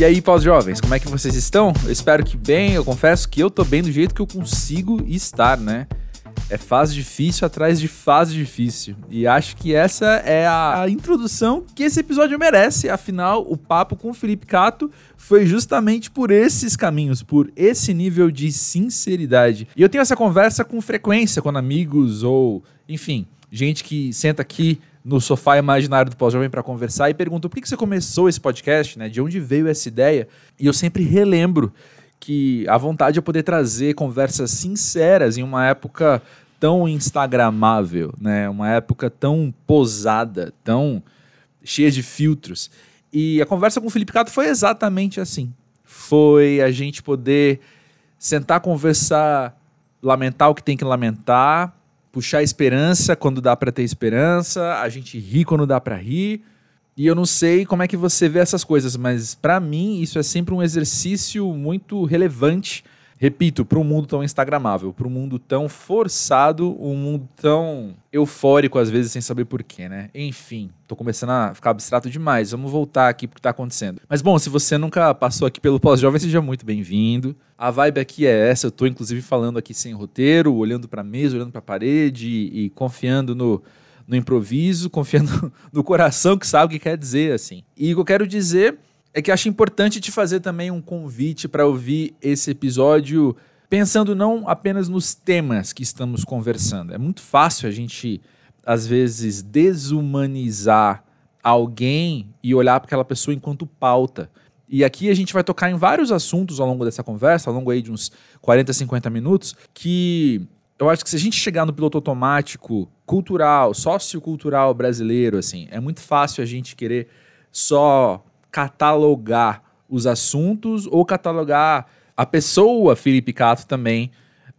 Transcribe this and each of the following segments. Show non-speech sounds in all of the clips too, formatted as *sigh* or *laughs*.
E aí, pós-jovens, como é que vocês estão? Eu espero que bem, eu confesso que eu tô bem do jeito que eu consigo estar, né? É fase difícil atrás de fase difícil. E acho que essa é a introdução que esse episódio merece. Afinal, o papo com o Felipe Cato foi justamente por esses caminhos, por esse nível de sinceridade. E eu tenho essa conversa com frequência com amigos ou, enfim, gente que senta aqui no sofá imaginário do pós-jovem para conversar e pergunta por que, que você começou esse podcast, né? De onde veio essa ideia? E eu sempre relembro que a vontade é poder trazer conversas sinceras em uma época tão instagramável, né? Uma época tão posada, tão cheia de filtros. E a conversa com o Felipe Cato foi exatamente assim. Foi a gente poder sentar, conversar, lamentar o que tem que lamentar, puxar esperança quando dá para ter esperança, a gente ri quando dá para rir. E eu não sei como é que você vê essas coisas, mas para mim isso é sempre um exercício muito relevante repito, para um mundo tão instagramável, para um mundo tão forçado, um mundo tão eufórico às vezes sem saber porquê, né? Enfim, tô começando a ficar abstrato demais. Vamos voltar aqui pro que tá acontecendo. Mas bom, se você nunca passou aqui pelo pós-jovem, seja muito bem-vindo. A vibe aqui é essa, eu tô inclusive falando aqui sem roteiro, olhando para mesa, olhando para parede e, e confiando no no improviso, *laughs* confiando no coração que sabe o que quer dizer assim. E o que eu quero dizer é que acho importante te fazer também um convite para ouvir esse episódio pensando não apenas nos temas que estamos conversando. É muito fácil a gente, às vezes, desumanizar alguém e olhar para aquela pessoa enquanto pauta. E aqui a gente vai tocar em vários assuntos ao longo dessa conversa, ao longo aí de uns 40, 50 minutos, que eu acho que se a gente chegar no piloto automático cultural, sociocultural brasileiro, assim, é muito fácil a gente querer só catalogar os assuntos ou catalogar a pessoa Felipe Cato também,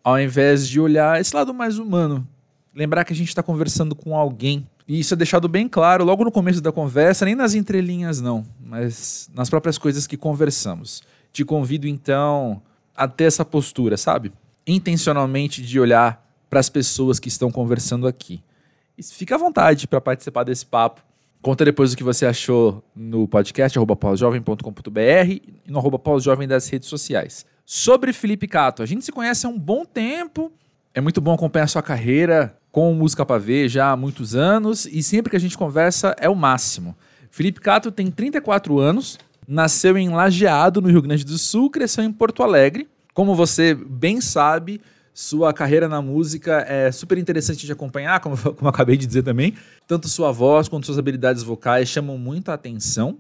ao invés de olhar esse lado mais humano. Lembrar que a gente está conversando com alguém. E isso é deixado bem claro logo no começo da conversa, nem nas entrelinhas, não, mas nas próprias coisas que conversamos. Te convido então a ter essa postura, sabe? Intencionalmente de olhar para as pessoas que estão conversando aqui. E fica à vontade para participar desse papo. Conta depois o que você achou no podcast, arroba pausjovem.com.br e no arroba pausjovem das redes sociais. Sobre Felipe Cato, a gente se conhece há um bom tempo, é muito bom acompanhar sua carreira com Música para Ver já há muitos anos e sempre que a gente conversa é o máximo. Felipe Cato tem 34 anos, nasceu em Lajeado, no Rio Grande do Sul, cresceu em Porto Alegre. Como você bem sabe, sua carreira na música é super interessante de acompanhar, como, como acabei de dizer também. Tanto sua voz quanto suas habilidades vocais chamam muita atenção.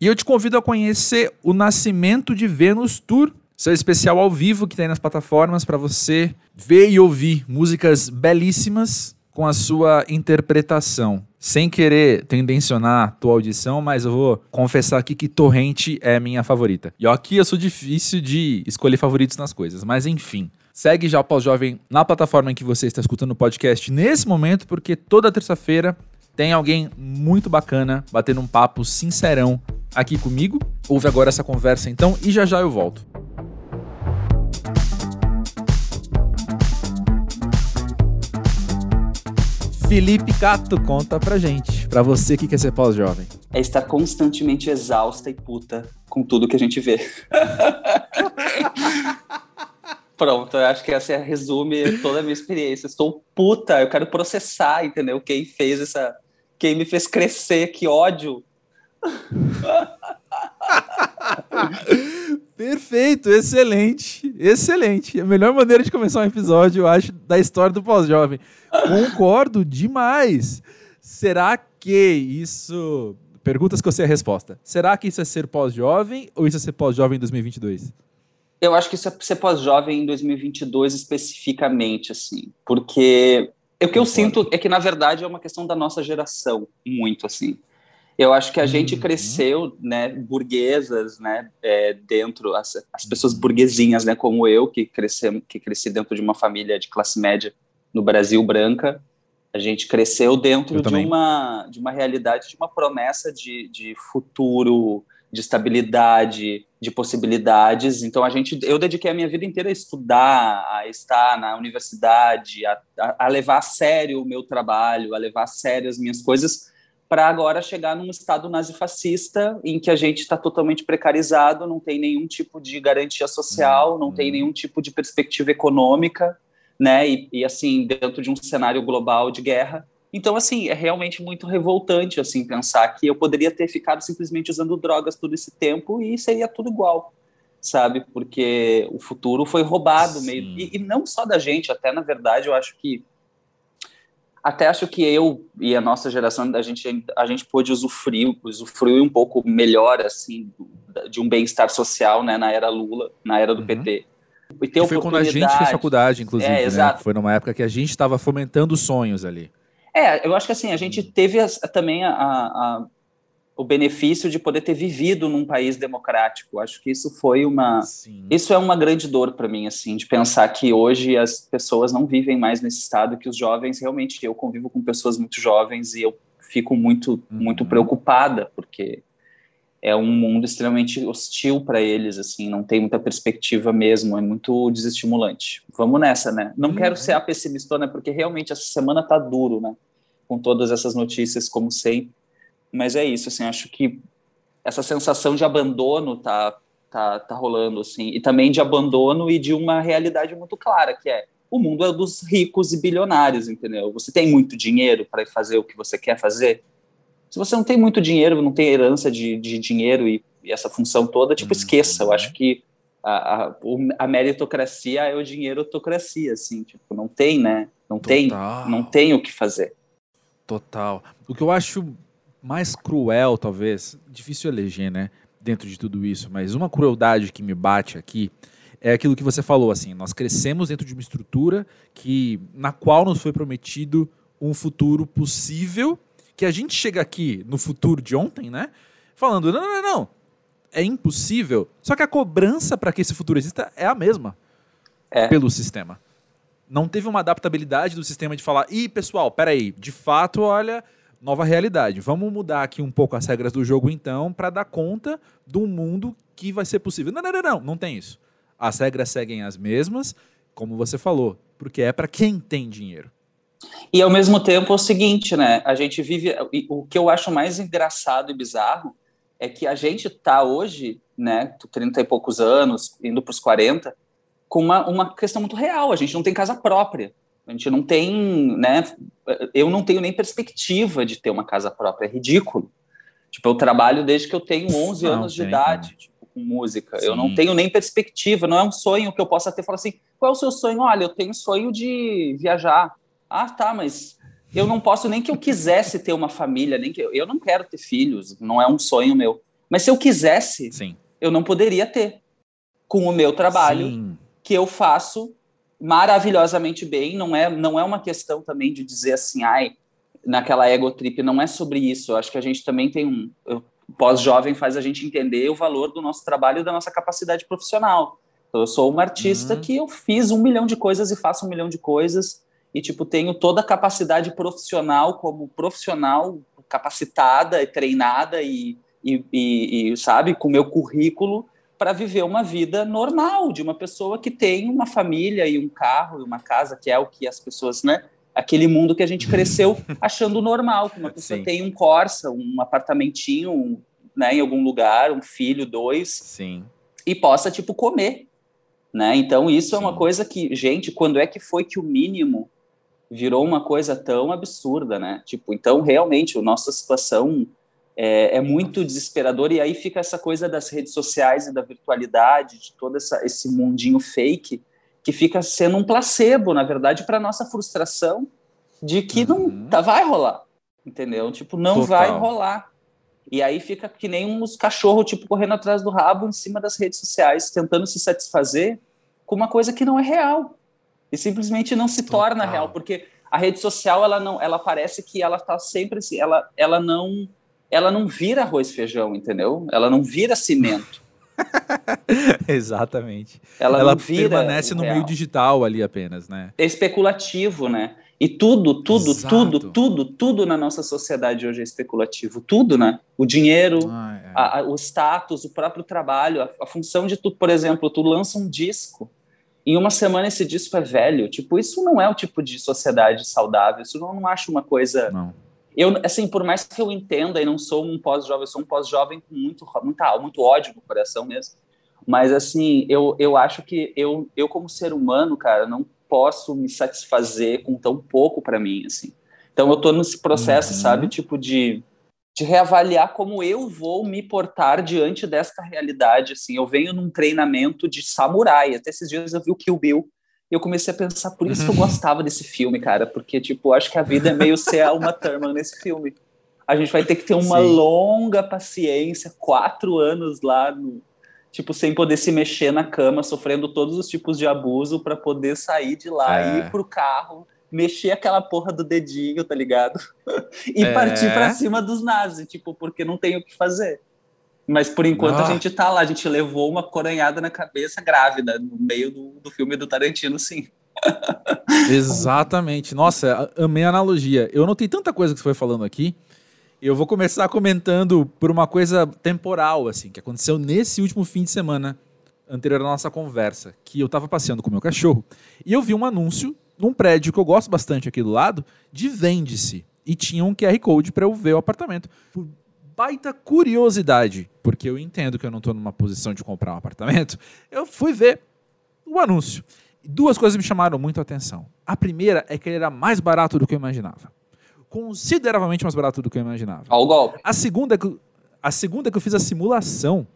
E eu te convido a conhecer o Nascimento de Vênus Tour, seu especial ao vivo que tem nas plataformas para você ver e ouvir músicas belíssimas com a sua interpretação. Sem querer tendencionar tua audição, mas eu vou confessar aqui que Torrente é minha favorita. E aqui eu sou difícil de escolher favoritos nas coisas, mas enfim. Segue já o Pós-Jovem na plataforma em que você está escutando o podcast nesse momento, porque toda terça-feira tem alguém muito bacana batendo um papo sincerão aqui comigo. Ouve agora essa conversa então e já já eu volto. Felipe Cato, conta pra gente, pra você que quer ser pós-jovem. É estar constantemente exausta e puta com tudo que a gente vê. *laughs* Pronto, eu acho que essa resume toda a minha experiência. Estou puta, eu quero processar, entendeu? Quem fez essa. Quem me fez crescer, que ódio. *laughs* Perfeito, excelente, excelente. A melhor maneira de começar um episódio, eu acho, da história do pós-jovem. Concordo demais. Será que isso. Perguntas que eu sei a resposta. Será que isso é ser pós-jovem ou isso é ser pós-jovem em 2022? Eu acho que isso é ser pós-jovem em 2022 especificamente, assim, porque o que eu sinto é que, na verdade, é uma questão da nossa geração, muito, assim. Eu acho que a uhum. gente cresceu, né, burguesas, né, é, dentro, as, as pessoas burguesinhas, né, como eu, que, cresci, que cresci dentro de uma família de classe média no Brasil branca, a gente cresceu dentro de uma, de uma realidade, de uma promessa de, de futuro, de estabilidade, de possibilidades. Então a gente, eu dediquei a minha vida inteira a estudar, a estar na universidade, a, a levar a sério o meu trabalho, a levar a sério as minhas coisas, para agora chegar num estado nazifascista em que a gente está totalmente precarizado, não tem nenhum tipo de garantia social, não tem uhum. nenhum tipo de perspectiva econômica, né? E, e, assim dentro de um cenário global de guerra. Então assim é realmente muito revoltante assim pensar que eu poderia ter ficado simplesmente usando drogas todo esse tempo e seria tudo igual, sabe? Porque o futuro foi roubado Sim. meio e, e não só da gente, até na verdade eu acho que até acho que eu e a nossa geração a gente a gente pôde usufruir usufruir um pouco melhor assim de um bem-estar social né na era Lula na era do uhum. PT e ter foi quando a gente fez faculdade inclusive é, né? foi numa época que a gente estava fomentando sonhos ali é eu acho que assim a gente teve a, também a, a, o benefício de poder ter vivido num país democrático. Acho que isso foi uma Sim. isso é uma grande dor para mim assim, de pensar que hoje as pessoas não vivem mais nesse estado que os jovens realmente eu convivo com pessoas muito jovens e eu fico muito uhum. muito preocupada porque é um mundo extremamente hostil para eles assim, não tem muita perspectiva mesmo, é muito desestimulante. Vamos nessa, né? Não uhum. quero ser a pessimistona porque realmente essa semana tá duro, né? Com todas essas notícias como sempre mas é isso, assim, acho que essa sensação de abandono tá, tá, tá rolando, assim, e também de abandono e de uma realidade muito clara, que é o mundo é dos ricos e bilionários, entendeu? Você tem muito dinheiro para fazer o que você quer fazer? Se você não tem muito dinheiro, não tem herança de, de dinheiro e, e essa função toda, tipo, uhum. esqueça. Eu acho que a, a, a, meritocracia é o dinheirotocracia, assim, tipo, não tem, né? Não Total. tem, não tem o que fazer. Total. O que eu acho mais cruel, talvez, difícil eleger, né? Dentro de tudo isso, mas uma crueldade que me bate aqui é aquilo que você falou, assim, nós crescemos dentro de uma estrutura que na qual nos foi prometido um futuro possível, que a gente chega aqui no futuro de ontem, né? Falando, não, não, não, é impossível. Só que a cobrança para que esse futuro exista é a mesma é. pelo sistema. Não teve uma adaptabilidade do sistema de falar, ih, pessoal, peraí, de fato, olha, nova realidade. Vamos mudar aqui um pouco as regras do jogo, então, para dar conta do mundo que vai ser possível. Não, não, não, não, não tem isso. As regras seguem as mesmas, como você falou, porque é para quem tem dinheiro. E ao mesmo tempo é o seguinte, né? A gente vive. O que eu acho mais engraçado e bizarro é que a gente tá hoje, né, 30 e poucos anos, indo para os 40, com uma, uma questão muito real. A gente não tem casa própria. A gente não tem, né? Eu não tenho nem perspectiva de ter uma casa própria, é ridículo. Tipo, eu trabalho desde que eu tenho 11 não, anos de idade, tipo, com música. Sim. Eu não tenho nem perspectiva, não é um sonho que eu possa ter. Falar assim, qual é o seu sonho? Olha, eu tenho sonho de viajar. Ah, tá, mas eu não posso nem que eu quisesse ter uma família, nem que eu, eu não quero ter filhos, não é um sonho meu. Mas se eu quisesse, Sim. eu não poderia ter. Com o meu trabalho Sim. que eu faço maravilhosamente bem, não é, não é uma questão também de dizer assim, ai, naquela ego trip, não é sobre isso. Eu acho que a gente também tem um. Pós-jovem faz a gente entender o valor do nosso trabalho e da nossa capacidade profissional. Então, eu sou uma artista uhum. que eu fiz um milhão de coisas e faço um milhão de coisas e, tipo, tenho toda a capacidade profissional como profissional capacitada e treinada e, e, e, e sabe, com meu currículo para viver uma vida normal de uma pessoa que tem uma família e um carro e uma casa, que é o que as pessoas, né? Aquele mundo que a gente cresceu *laughs* achando normal, que uma pessoa Sim. tem um Corsa, um apartamentinho, né, em algum lugar, um filho, dois, Sim. e possa tipo comer, né? Então isso Sim. é uma coisa que, gente, quando é que foi que o mínimo virou uma coisa tão absurda, né? Tipo, então realmente a nossa situação é, é, muito desesperador e aí fica essa coisa das redes sociais e da virtualidade, de todo essa, esse mundinho fake, que fica sendo um placebo, na verdade, para nossa frustração de que uhum. não tá, vai rolar, entendeu? Tipo, não Total. vai rolar. E aí fica que nem uns cachorros, tipo, correndo atrás do rabo em cima das redes sociais, tentando se satisfazer com uma coisa que não é real. E simplesmente não se Total. torna real, porque a rede social, ela não, ela parece que ela tá sempre assim, ela, ela não ela não vira arroz e feijão, entendeu? Ela não vira cimento. *laughs* Exatamente. Ela, ela permanece no real. meio digital ali apenas, né? É especulativo, né? E tudo, tudo, Exato. tudo, tudo, tudo na nossa sociedade hoje é especulativo. Tudo, né? O dinheiro, ah, é. a, a, o status, o próprio trabalho, a, a, função de tudo. Por exemplo, tu lança um disco, em uma semana esse disco é velho. Tipo, isso não é o tipo de sociedade saudável. Isso eu não acho uma coisa. Não eu, assim, por mais que eu entenda e não sou um pós-jovem, eu sou um pós-jovem com muito, muita, muito ódio no coração mesmo. Mas, assim, eu, eu acho que eu, eu, como ser humano, cara, não posso me satisfazer com tão pouco para mim, assim. Então, eu tô nesse processo, uhum. sabe, tipo, de, de reavaliar como eu vou me portar diante desta realidade, assim. Eu venho num treinamento de samurai. Até esses dias eu vi o Kill Bill e eu comecei a pensar, por isso que eu gostava desse filme, cara, porque, tipo, acho que a vida é meio ser a Uma Thurman nesse filme. A gente vai ter que ter uma Sim. longa paciência, quatro anos lá, no, tipo, sem poder se mexer na cama, sofrendo todos os tipos de abuso para poder sair de lá, é. ir pro carro, mexer aquela porra do dedinho, tá ligado? *laughs* e é. partir para cima dos nazis, tipo, porque não tem o que fazer. Mas por enquanto ah. a gente tá lá, a gente levou uma coronhada na cabeça grávida no meio do, do filme do Tarantino, sim. *laughs* Exatamente. Nossa, amei a analogia. Eu não tenho tanta coisa que você foi falando aqui. Eu vou começar comentando por uma coisa temporal, assim, que aconteceu nesse último fim de semana anterior à nossa conversa, que eu tava passeando com o meu cachorro e eu vi um anúncio num prédio que eu gosto bastante aqui do lado de vende-se e tinha um QR Code para eu ver o apartamento baita curiosidade, porque eu entendo que eu não estou numa posição de comprar um apartamento, eu fui ver o anúncio. Duas coisas me chamaram muito a atenção. A primeira é que ele era mais barato do que eu imaginava. Consideravelmente mais barato do que eu imaginava. Ao golpe. A segunda, é que, a segunda é que eu fiz a simulação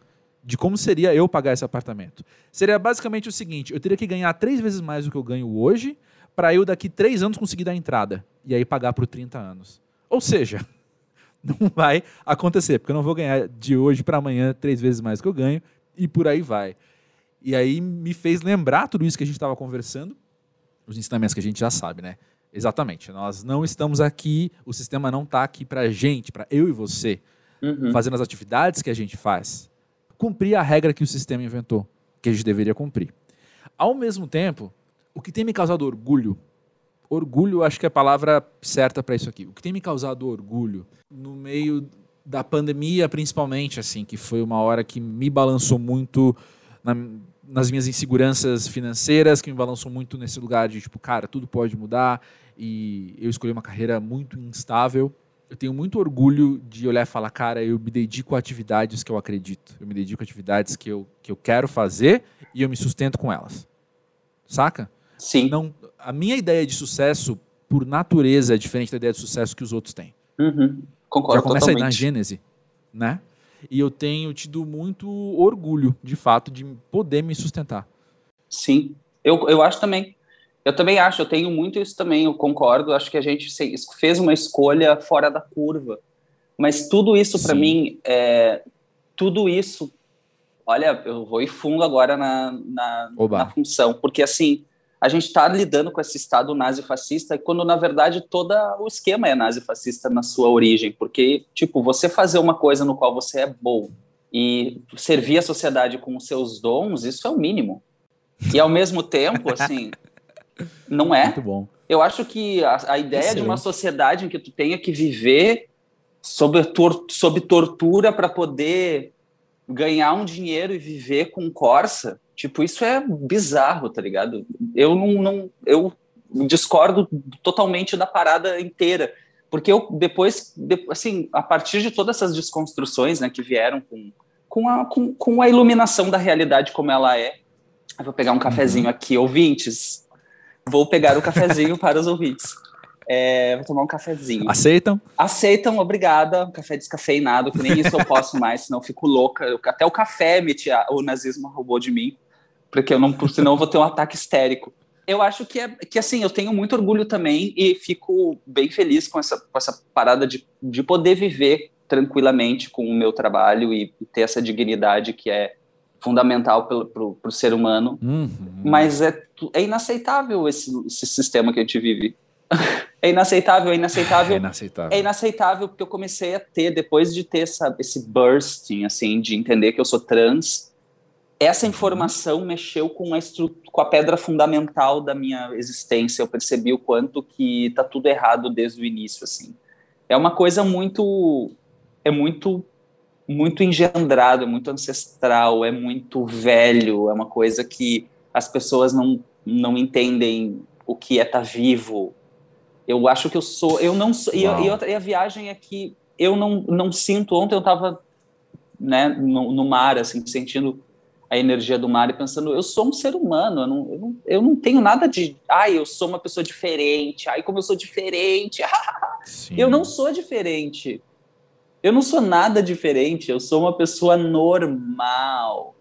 de como seria eu pagar esse apartamento. Seria basicamente o seguinte: eu teria que ganhar três vezes mais do que eu ganho hoje para eu daqui três anos conseguir dar entrada e aí pagar por 30 anos. Ou seja, *laughs* não vai acontecer, porque eu não vou ganhar de hoje para amanhã três vezes mais que eu ganho e por aí vai. E aí me fez lembrar tudo isso que a gente estava conversando, os ensinamentos que a gente já sabe, né? Exatamente. Nós não estamos aqui, o sistema não está aqui para gente, para eu e você, uhum. fazendo as atividades que a gente faz, cumprir a regra que o sistema inventou, que a gente deveria cumprir. Ao mesmo tempo, o que tem me causado orgulho orgulho, acho que é a palavra certa para isso aqui. O que tem me causado orgulho no meio da pandemia, principalmente, assim, que foi uma hora que me balançou muito na, nas minhas inseguranças financeiras, que me balançou muito nesse lugar de tipo, cara, tudo pode mudar e eu escolhi uma carreira muito instável. Eu tenho muito orgulho de olhar e falar, cara, eu me dedico a atividades que eu acredito. Eu me dedico a atividades que eu, que eu quero fazer e eu me sustento com elas. Saca? Sim. Não, a minha ideia de sucesso, por natureza, é diferente da ideia de sucesso que os outros têm. Uhum. Concordo Já começa totalmente. aí na gênese, né? E eu tenho tido muito orgulho, de fato, de poder me sustentar. Sim, eu, eu acho também. Eu também acho, eu tenho muito isso também, eu concordo. Acho que a gente fez uma escolha fora da curva. Mas tudo isso, para mim, é, tudo isso. Olha, eu vou e fundo agora na, na, na função, porque assim, a gente está lidando com esse Estado nazi-fascista, quando na verdade todo o esquema é nazi-fascista na sua origem, porque, tipo, você fazer uma coisa no qual você é bom e servir a sociedade com os seus dons, isso é o mínimo. E ao mesmo tempo, *laughs* assim, não é. Muito bom. Eu acho que a, a ideia Excelente. de uma sociedade em que tu tenha que viver sob, tor sob tortura para poder ganhar um dinheiro e viver com Corsa, Tipo, isso é bizarro, tá ligado? Eu não, não eu discordo totalmente da parada inteira, porque eu depois, assim, a partir de todas essas desconstruções, né, que vieram com com a, com, com a iluminação da realidade como ela é, eu vou pegar um cafezinho uhum. aqui, ouvintes. Vou pegar o cafezinho *laughs* para os ouvintes. É, vou tomar um cafezinho. Aceitam? Aceitam, obrigada. Um café descafeinado, que nem isso eu posso *laughs* mais, senão eu fico louca. Eu, até o café me, o nazismo roubou de mim porque eu não, senão eu vou ter um ataque histérico. Eu acho que é que assim, eu tenho muito orgulho também e fico bem feliz com essa, com essa parada de, de poder viver tranquilamente com o meu trabalho e, e ter essa dignidade que é fundamental para o ser humano. Uhum. Mas é, é inaceitável esse, esse sistema que a gente vive. *laughs* é inaceitável, é inaceitável. É inaceitável. É inaceitável porque eu comecei a ter, depois de ter essa, esse bursting, assim, de entender que eu sou trans, essa informação mexeu com a, com a pedra fundamental da minha existência. Eu percebi o quanto que tá tudo errado desde o início, assim. É uma coisa muito, é muito, muito engendrado, é muito ancestral, é muito velho, é uma coisa que as pessoas não, não entendem o que é estar tá vivo. Eu acho que eu sou. Eu não sou. E, e, a viagem é que eu não, não sinto. Ontem eu estava né, no, no, mar, assim, sentindo a energia do mar e pensando, eu sou um ser humano, eu não, eu não, eu não tenho nada de. Ai, eu sou uma pessoa diferente. Ai, como eu sou diferente. *laughs* eu não sou diferente. Eu não sou nada diferente. Eu sou uma pessoa normal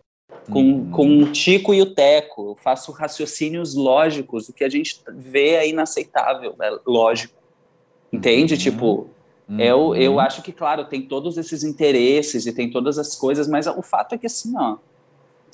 com, uhum. com o Tico e o Teco. Eu faço raciocínios lógicos, o que a gente vê é inaceitável, é lógico. Entende? Uhum. Tipo, uhum. Eu, eu acho que, claro, tem todos esses interesses e tem todas as coisas, mas o fato é que, assim, ó,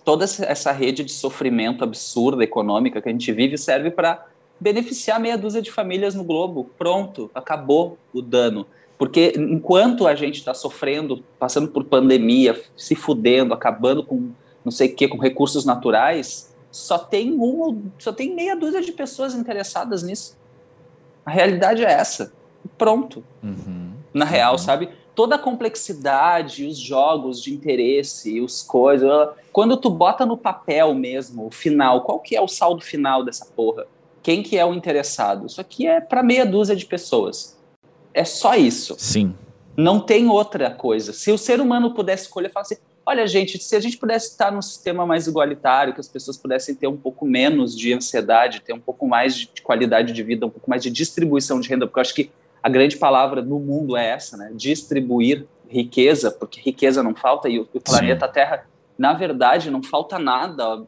toda essa rede de sofrimento absurda econômica que a gente vive serve para beneficiar meia dúzia de famílias no globo. Pronto, acabou o dano. Porque enquanto a gente está sofrendo, passando por pandemia, se fudendo, acabando com não sei o que, com recursos naturais, só tem um, só tem meia dúzia de pessoas interessadas nisso. A realidade é essa. Pronto. Uhum. Na real, uhum. sabe? Toda a complexidade, os jogos de interesse, os coisas. Quando tu bota no papel mesmo, o final, qual que é o saldo final dessa porra? Quem que é o interessado? Isso aqui é para meia dúzia de pessoas. É só isso. Sim. Não tem outra coisa. Se o ser humano pudesse escolher, falar assim: Olha, gente, se a gente pudesse estar num sistema mais igualitário, que as pessoas pudessem ter um pouco menos de ansiedade, ter um pouco mais de qualidade de vida, um pouco mais de distribuição de renda, porque eu acho que a grande palavra no mundo é essa, né? Distribuir riqueza, porque riqueza não falta e o, o planeta. Terra, na verdade, não falta nada.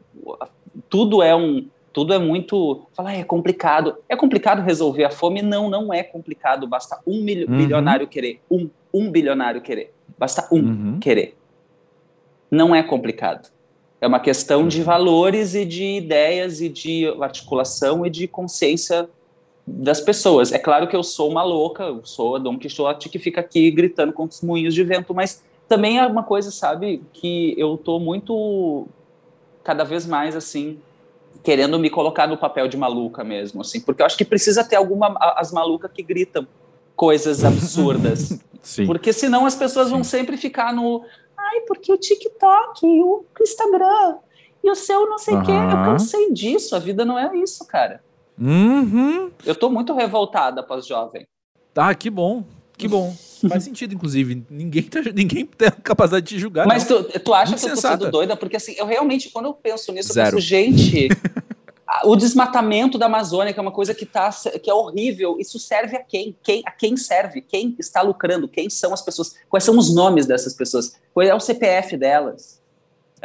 Tudo é um, tudo é muito. Falar é complicado. É complicado resolver a fome? Não, não é complicado. Basta um uhum. bilionário querer, um, um bilionário querer. Basta um uhum. querer não é complicado. É uma questão de valores e de ideias e de articulação e de consciência das pessoas. É claro que eu sou uma louca, eu sou a Dom Quixote que fica aqui gritando com os moinhos de vento, mas também é uma coisa, sabe, que eu tô muito cada vez mais assim querendo me colocar no papel de maluca mesmo, assim, porque eu acho que precisa ter alguma as malucas que gritam coisas absurdas. *laughs* porque senão as pessoas Sim. vão sempre ficar no Ai, porque o TikTok o Instagram e o seu não sei o uhum. quê. Eu cansei disso. A vida não é isso, cara. Uhum. Eu tô muito revoltada pós-jovem. Tá, que bom. Que bom. Faz sentido, inclusive. Ninguém, tá, ninguém tem a capacidade de te julgar. Mas tu, tu acha muito que eu tô sensata. sendo doida? Porque assim, eu realmente, quando eu penso nisso, Zero. eu penso, gente, *laughs* o desmatamento da Amazônia, que é uma coisa que, tá, que é horrível, isso serve a quem? quem? A quem serve? Quem está lucrando? Quem são as pessoas? Quais são os nomes dessas pessoas? Qual é o CPF delas?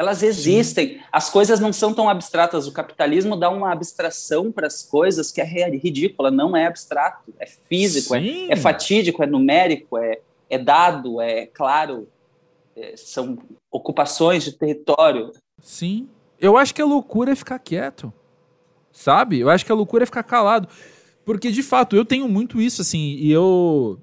Elas existem. Sim. As coisas não são tão abstratas. O capitalismo dá uma abstração para as coisas que é ridícula. Não é abstrato, é físico, é, é, fatídico, é numérico, é, é dado, é claro. É, são ocupações de território. Sim. Eu acho que a loucura é ficar quieto sabe? Eu acho que a loucura é ficar calado. Porque, de fato, eu tenho muito isso, assim, e eu.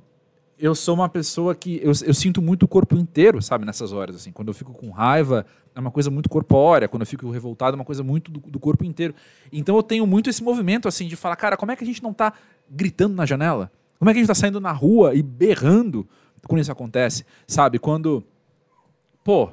Eu sou uma pessoa que. Eu, eu sinto muito o corpo inteiro, sabe, nessas horas, assim. Quando eu fico com raiva, é uma coisa muito corpórea. Quando eu fico revoltado, é uma coisa muito do, do corpo inteiro. Então eu tenho muito esse movimento, assim, de falar, cara, como é que a gente não tá gritando na janela? Como é que a gente tá saindo na rua e berrando quando isso acontece? Sabe? Quando. Pô,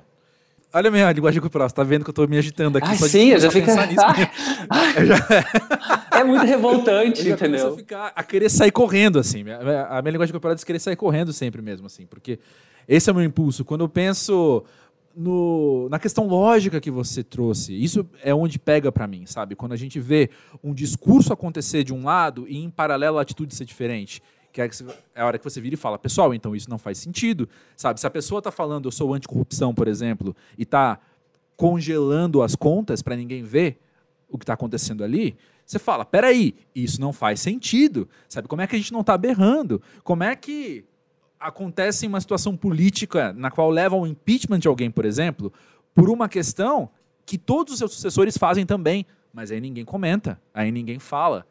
Olha a minha linguagem corporal, você tá vendo que eu tô me agitando aqui. Ah, sim, eu já fico... *laughs* é muito revoltante, eu entendeu? A, ficar, a querer sair correndo, assim. A minha linguagem corporal diz querer sair correndo sempre mesmo, assim. Porque esse é o meu impulso. Quando eu penso no, na questão lógica que você trouxe, isso é onde pega para mim, sabe? Quando a gente vê um discurso acontecer de um lado e em paralelo a atitude ser diferente que é, é a hora que você vira e fala, pessoal, então isso não faz sentido, sabe? Se a pessoa está falando eu sou anticorrupção, por exemplo, e está congelando as contas para ninguém ver o que está acontecendo ali, você fala, peraí, isso não faz sentido, sabe? Como é que a gente não está berrando? Como é que acontece uma situação política na qual leva ao impeachment de alguém, por exemplo, por uma questão que todos os seus sucessores fazem também, mas aí ninguém comenta, aí ninguém fala.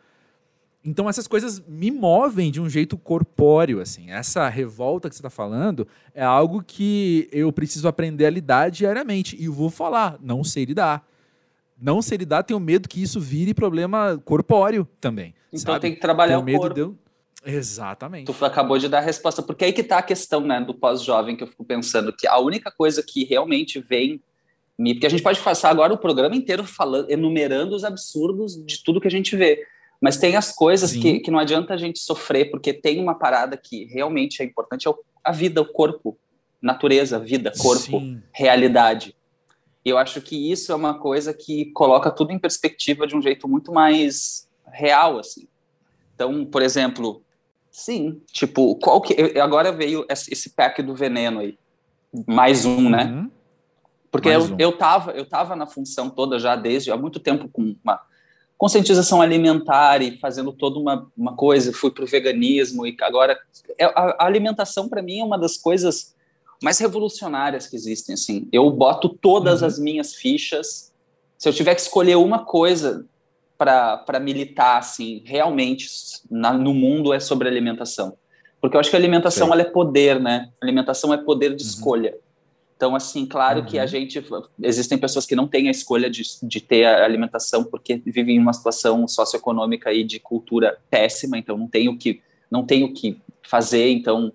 Então essas coisas me movem de um jeito corpóreo, assim. Essa revolta que você está falando é algo que eu preciso aprender a lidar diariamente. E eu vou falar, não sei lidar. Não sei lidar, tenho medo que isso vire problema corpóreo também. Então sabe? tem que trabalhar tenho o corpo. De... Exatamente. Tu acabou de dar a resposta, porque aí que está a questão né, do pós-jovem, que eu fico pensando que a única coisa que realmente vem me... Porque a gente pode passar agora o programa inteiro falando, enumerando os absurdos de tudo que a gente vê Mas tem as coisas que, que não adianta a gente sofrer, porque tem uma parada que realmente é importante, é a vida, o corpo, natureza, vida, corpo, Sim. realidade. E eu acho que isso é uma coisa que coloca tudo em perspectiva de um jeito muito mais real, assim. Então, por exemplo, sim, tipo, qual que agora veio esse pack do veneno aí, mais um, né? uhum. Porque eu, um. eu tava eu tava na função toda já desde há muito tempo com uma conscientização alimentar e fazendo toda uma, uma coisa, fui para o veganismo e agora é, a, a alimentação para mim é uma das coisas mais revolucionárias que existem. Assim, eu boto todas uhum. as minhas fichas. Se eu tiver que escolher uma coisa para militar, assim, realmente na, no mundo é sobre alimentação, porque eu acho que a alimentação ela é poder, né? A alimentação é poder de uhum. escolha. Então, assim, claro uhum. que a uhum. gente. Existem pessoas que não têm a escolha de, de ter a alimentação porque vivem em uma situação socioeconômica e de cultura péssima, então não tem o que, não tem o que fazer, então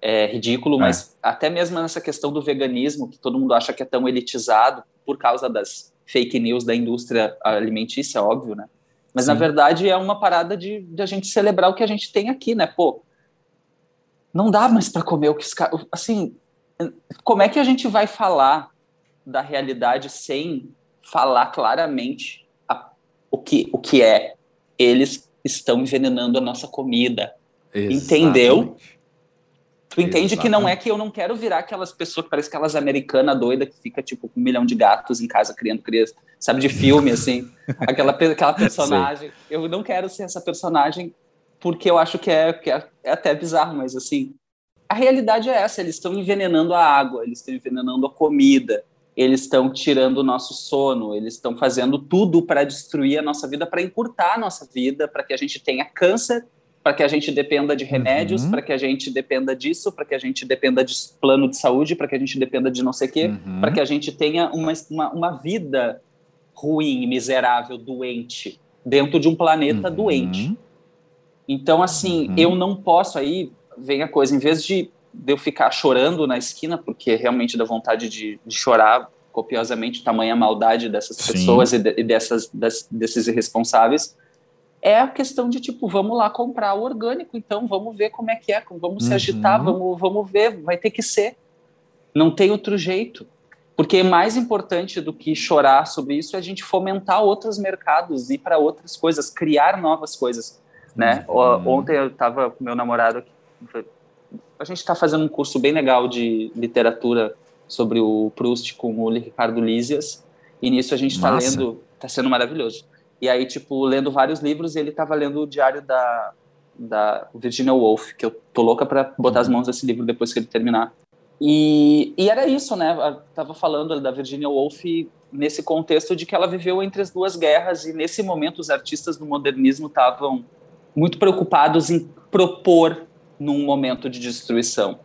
é ridículo, é. mas até mesmo nessa questão do veganismo, que todo mundo acha que é tão elitizado por causa das fake news da indústria alimentícia, óbvio, né? Mas Sim. na verdade é uma parada de, de, a gente celebrar o que a gente tem aqui, né? Pô, não dá mais para comer o que assim, como é que a gente vai falar da realidade sem falar claramente a, o que o que é? Eles estão envenenando a nossa comida. Exatamente. Entendeu? Tu entende Exatamente. que não é que eu não quero virar aquelas pessoas que parece aquelas americanas doidas que fica tipo com um milhão de gatos em casa criando criança, sabe, de filme, assim, *laughs* aquela, aquela personagem. Sim. Eu não quero ser essa personagem porque eu acho que é, que é, é até bizarro, mas assim, a realidade é essa: eles estão envenenando a água, eles estão envenenando a comida, eles estão tirando o nosso sono, eles estão fazendo tudo para destruir a nossa vida, para encurtar a nossa vida, para que a gente tenha câncer para que a gente dependa de remédios, uhum. para que a gente dependa disso, para que a gente dependa de plano de saúde, para que a gente dependa de não sei o quê, uhum. para que a gente tenha uma, uma, uma, vida ruim, miserável, doente, dentro de um planeta uhum. doente. Então, assim, uhum. eu não posso aí, vem a coisa, em vez de, de eu ficar chorando na esquina, porque realmente dá vontade de, de chorar copiosamente, tamanha maldade dessas Sim. pessoas e, de, e dessas, das, desses irresponsáveis, é a questão de tipo, vamos lá comprar o orgânico, então vamos ver como é que é, vamos se uhum. agitar, vamos, vamos ver, vai ter que ser. Não tem outro jeito. Porque mais importante do que chorar sobre isso é a gente fomentar outros mercados, ir para outras coisas, criar novas coisas. Né? Uhum. Ontem eu estava com meu namorado aqui, a gente está fazendo um curso bem legal de literatura sobre o Proust com o Ricardo Lísias, e nisso a gente está lendo, está sendo maravilhoso. E aí, tipo, lendo vários livros, ele estava lendo o diário da, da Virginia Woolf, que eu tô louca para botar as mãos nesse livro depois que ele terminar. E, e era isso, né? Eu tava falando da Virginia Woolf nesse contexto de que ela viveu entre as duas guerras e nesse momento os artistas do modernismo estavam muito preocupados em propor num momento de destruição.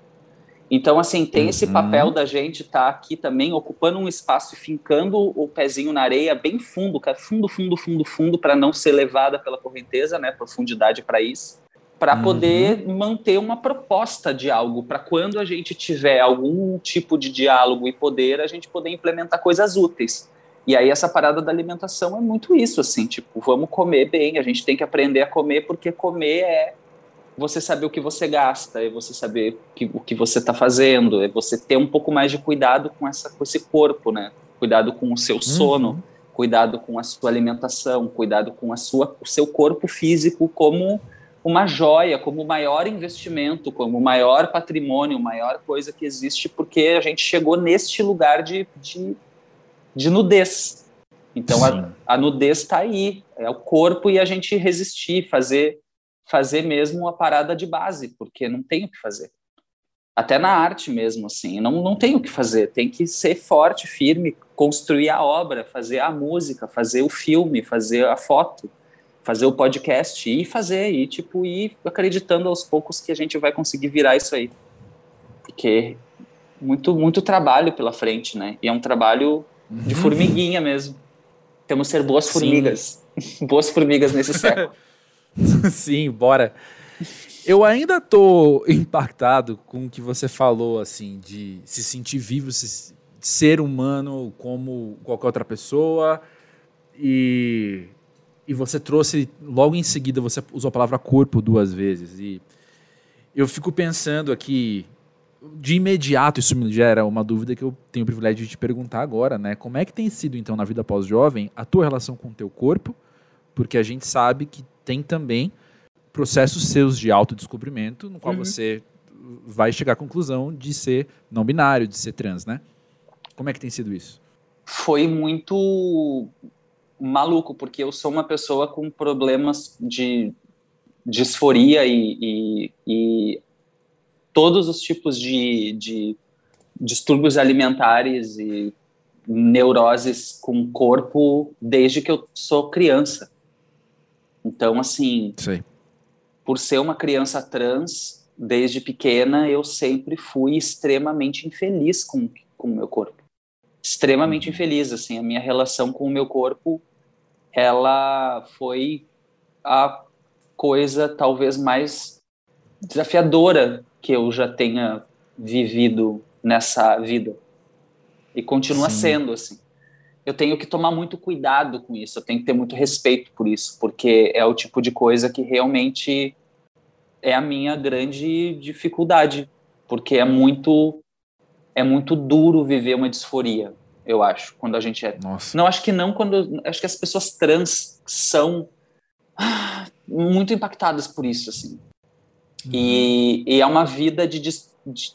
Então, assim, tem uhum. esse papel da gente estar tá aqui também ocupando um espaço e fincando o pezinho na areia bem fundo, fundo, fundo, fundo, fundo, para não ser levada pela correnteza, né? Profundidade para isso. Para uhum. poder manter uma proposta de algo, para quando a gente tiver algum tipo de diálogo e poder, a gente poder implementar coisas úteis. E aí essa parada da alimentação é muito isso, assim, tipo, vamos comer bem, a gente tem que aprender a comer, porque comer é você saber o que você gasta, é você saber que, o que você está fazendo, é você ter um pouco mais de cuidado com, essa, com esse corpo, né? Cuidado com o seu sono, uhum. cuidado com a sua alimentação, cuidado com a sua, o seu corpo físico como uma joia, como o maior investimento, como o maior patrimônio, a maior coisa que existe, porque a gente chegou neste lugar de, de, de nudez. Então a, a nudez está aí, é o corpo e a gente resistir, fazer fazer mesmo a parada de base, porque não tem o que fazer. Até na arte mesmo, assim, não, não tem o que fazer, tem que ser forte, firme, construir a obra, fazer a música, fazer o filme, fazer a foto, fazer o podcast e fazer, e tipo, ir acreditando aos poucos que a gente vai conseguir virar isso aí. Porque muito, muito trabalho pela frente, né? E é um trabalho de uhum. formiguinha mesmo. Temos que ser boas formigas. *laughs* boas formigas nesse século. *laughs* *laughs* Sim, bora. Eu ainda tô impactado com o que você falou, assim, de se sentir vivo, se, ser humano como qualquer outra pessoa. E e você trouxe, logo em seguida, você usou a palavra corpo duas vezes. E eu fico pensando aqui, de imediato, isso me gera uma dúvida que eu tenho o privilégio de te perguntar agora, né? Como é que tem sido, então, na vida pós-jovem, a tua relação com o teu corpo? Porque a gente sabe que tem também processos seus de autodescobrimento, no qual uhum. você vai chegar à conclusão de ser não binário, de ser trans, né? Como é que tem sido isso? Foi muito maluco, porque eu sou uma pessoa com problemas de disforia e, e, e todos os tipos de, de distúrbios alimentares e neuroses com o corpo desde que eu sou criança. Então, assim, Sei. por ser uma criança trans, desde pequena, eu sempre fui extremamente infeliz com, com o meu corpo. Extremamente uhum. infeliz, assim, a minha relação com o meu corpo, ela foi a coisa talvez mais desafiadora que eu já tenha vivido nessa vida. E continua Sim. sendo assim. Eu tenho que tomar muito cuidado com isso, eu tenho que ter muito respeito por isso, porque é o tipo de coisa que realmente é a minha grande dificuldade, porque é muito é muito duro viver uma disforia, eu acho, quando a gente é. Nossa. Não acho que não quando acho que as pessoas trans são ah, muito impactadas por isso, assim. E, e, é uma vida de,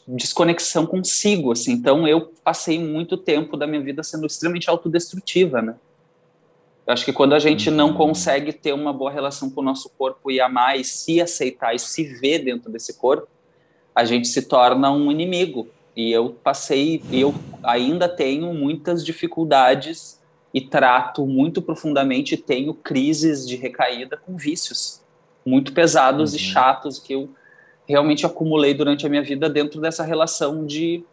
desconexão consigo, assim. Então, eu passei muito tempo da minha vida sendo extremamente autodestrutiva, né? Eu acho que quando a gente uhum. não consegue ter uma boa relação com o nosso corpo e amar e se aceitar e se ver dentro desse corpo, a gente se torna um inimigo. E eu passei, eu ainda tenho muitas dificuldades e trato muito profundamente, tenho crises de recaída com vícios muito pesados uhum. e chatos que eu realmente acumulei durante a minha vida dentro dessa relação de,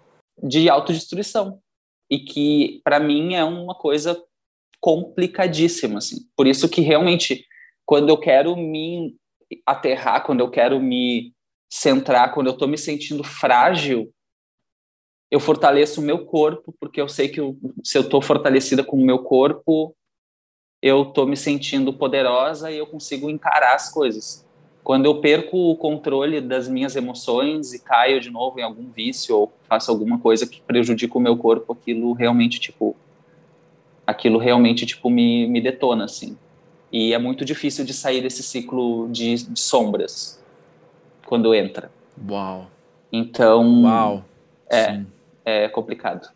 de autodestruição. E que, para mim, é uma coisa complicadíssima. Assim. Por isso que, realmente, quando eu quero me aterrar, quando eu quero me centrar, quando eu estou me sentindo frágil, eu fortaleço o meu corpo, porque eu sei que eu, se eu estou fortalecida com o meu corpo, eu estou me sentindo poderosa e eu consigo encarar as coisas. Quando eu perco o controle das minhas emoções e caio de novo em algum vício ou faço alguma coisa que prejudica o meu corpo, aquilo realmente, tipo, aquilo realmente, tipo, me, me detona, assim. E é muito difícil de sair desse ciclo de, de sombras quando entra. Uau. Então. Uau. É, Sim. é complicado.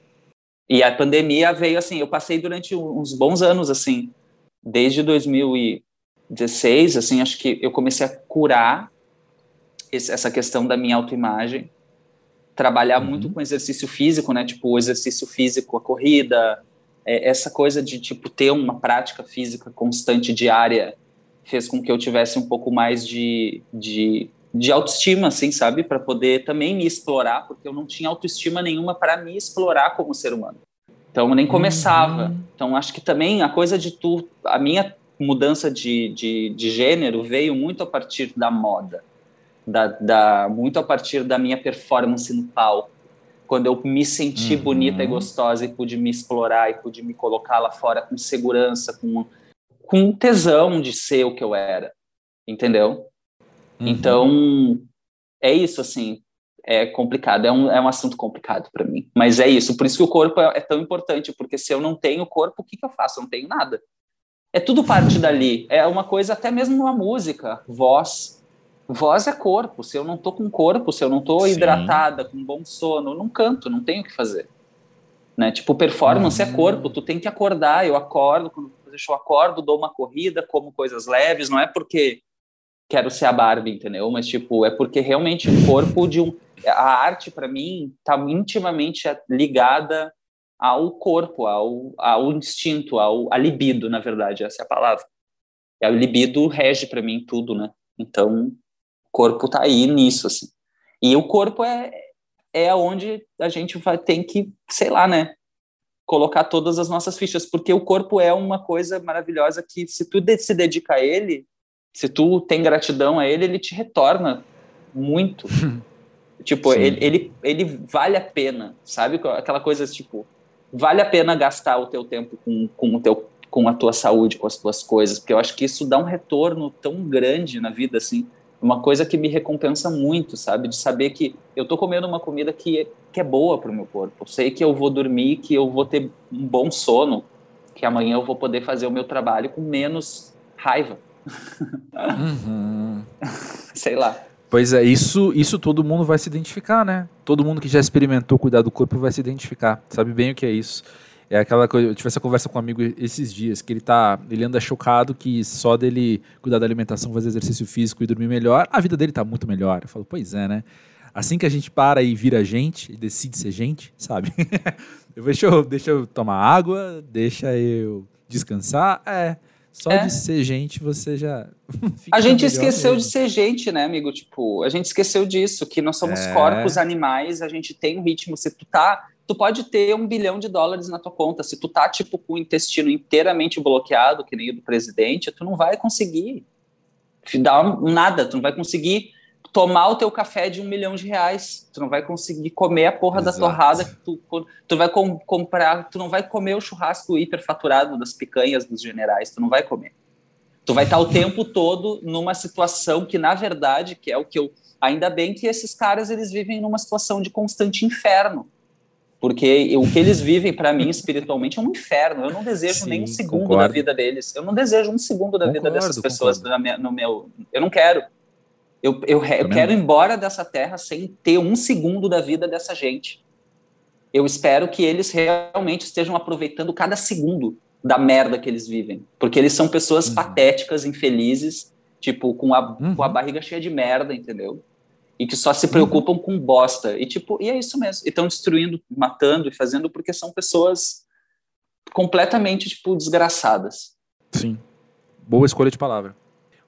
E a pandemia veio assim, eu passei durante uns bons anos assim, desde 2000 e 16, assim, acho que eu comecei a curar esse, essa questão da minha autoimagem, trabalhar uhum. muito com exercício físico, né? Tipo, o exercício físico, a corrida, é, essa coisa de, tipo, ter uma prática física constante, diária, fez com que eu tivesse um pouco mais de, de, de autoestima, assim, sabe? Para poder também me explorar, porque eu não tinha autoestima nenhuma para me explorar como ser humano. Então, eu nem começava. Uhum. Então, acho que também a coisa de tu... A minha mudança de, de, de gênero veio muito a partir da moda, da, da, muito a partir da minha performance no palco. Quando eu me senti uhum. bonita e gostosa e pude me explorar e pude me colocar lá fora com segurança, com, com tesão de ser o que eu era, entendeu? Uhum. Então, é isso, assim, é complicado, é um, é um assunto complicado para mim. Mas é isso, por isso que o corpo é, é, tão importante, porque se eu não tenho corpo, o que, que eu faço? Eu não tenho nada. É tudo parte dali. É uma coisa, até mesmo uma música, voz. Voz é corpo. Se eu não tô com corpo, se eu não tô hidratada, com bom sono, eu não canto, não tenho o que fazer. Né? Tipo, performance é uhum. é corpo, tu tem que acordar. Eu acordo, quando eu acordo, dou uma corrida, como coisas leves, não é porque quero ser a Barbie, entendeu? Mas, tipo, é porque realmente o corpo de um. A arte, para mim, tá intimamente ligada ao corpo, ao, ao instinto, ao a libido, na verdade, essa é a palavra. E a libido rege para mim tudo, né? Então, o corpo tá aí nisso, assim. E o corpo é, é onde a gente vai tem que, sei lá, né? Colocar todas as nossas fichas, porque o corpo é uma coisa maravilhosa que, se tu se dedica a ele, se tu tem gratidão a ele, ele te retorna muito. *laughs* tipo, ele, ele, ele vale a pena, sabe? Aquela coisa, tipo, vale a pena gastar o teu tempo com, com o teu com a tua saúde, com as tuas coisas, porque eu acho que isso dá um retorno tão grande na vida, assim, uma coisa que me recompensa muito, sabe? De saber que eu tô comendo uma comida que, que é boa para o meu corpo. Eu sei que eu vou dormir, que eu vou ter um bom sono, que amanhã eu vou poder fazer o meu trabalho com menos raiva. Uhum. *laughs* sei lá. Pois é, isso, isso todo mundo vai se identificar, né? Todo mundo que já experimentou cuidar do corpo vai se identificar, sabe bem o que é isso. É aquela coisa, eu tive essa conversa com um amigo esses dias, que ele tá, ele anda chocado que só dele cuidar da alimentação, fazer exercício físico e dormir melhor, a vida dele tá muito melhor. Eu falo, pois é, né? Assim que a gente para e vira gente, e decide ser gente, sabe? *laughs* deixa, eu, deixa eu tomar água, deixa eu descansar, é. Só é. de ser gente você já. *laughs* a gente esqueceu mesmo. de ser gente, né, amigo? Tipo, a gente esqueceu disso, que nós somos é. corpos animais, a gente tem um ritmo. Se tu tá tu pode ter um bilhão de dólares na tua conta. Se tu tá, tipo, com o intestino inteiramente bloqueado, que nem o do presidente, tu não vai conseguir dar nada, tu não vai conseguir tomar o teu café de um milhão de reais, tu não vai conseguir comer a porra Exato. da torrada que tu, tu vai com, comprar, tu não vai comer o churrasco hiperfaturado das picanhas dos generais, tu não vai comer. Tu vai estar o tempo todo numa situação que, na verdade, que é o que eu... Ainda bem que esses caras, eles vivem numa situação de constante inferno, porque o que eles vivem para mim espiritualmente é um inferno. Eu não desejo Sim, nem um segundo concordo. da vida deles. Eu não desejo um segundo da concordo, vida dessas pessoas no meu. Eu não quero. Eu, eu, eu quero ir embora dessa terra sem ter um segundo da vida dessa gente. Eu espero que eles realmente estejam aproveitando cada segundo da merda que eles vivem. Porque eles são pessoas uhum. patéticas, infelizes, tipo, com a, uhum. com a barriga cheia de merda, entendeu? e que só se preocupam com bosta. E tipo, e é isso mesmo. E estão destruindo, matando e fazendo porque são pessoas completamente tipo desgraçadas. Sim. Boa escolha de palavra.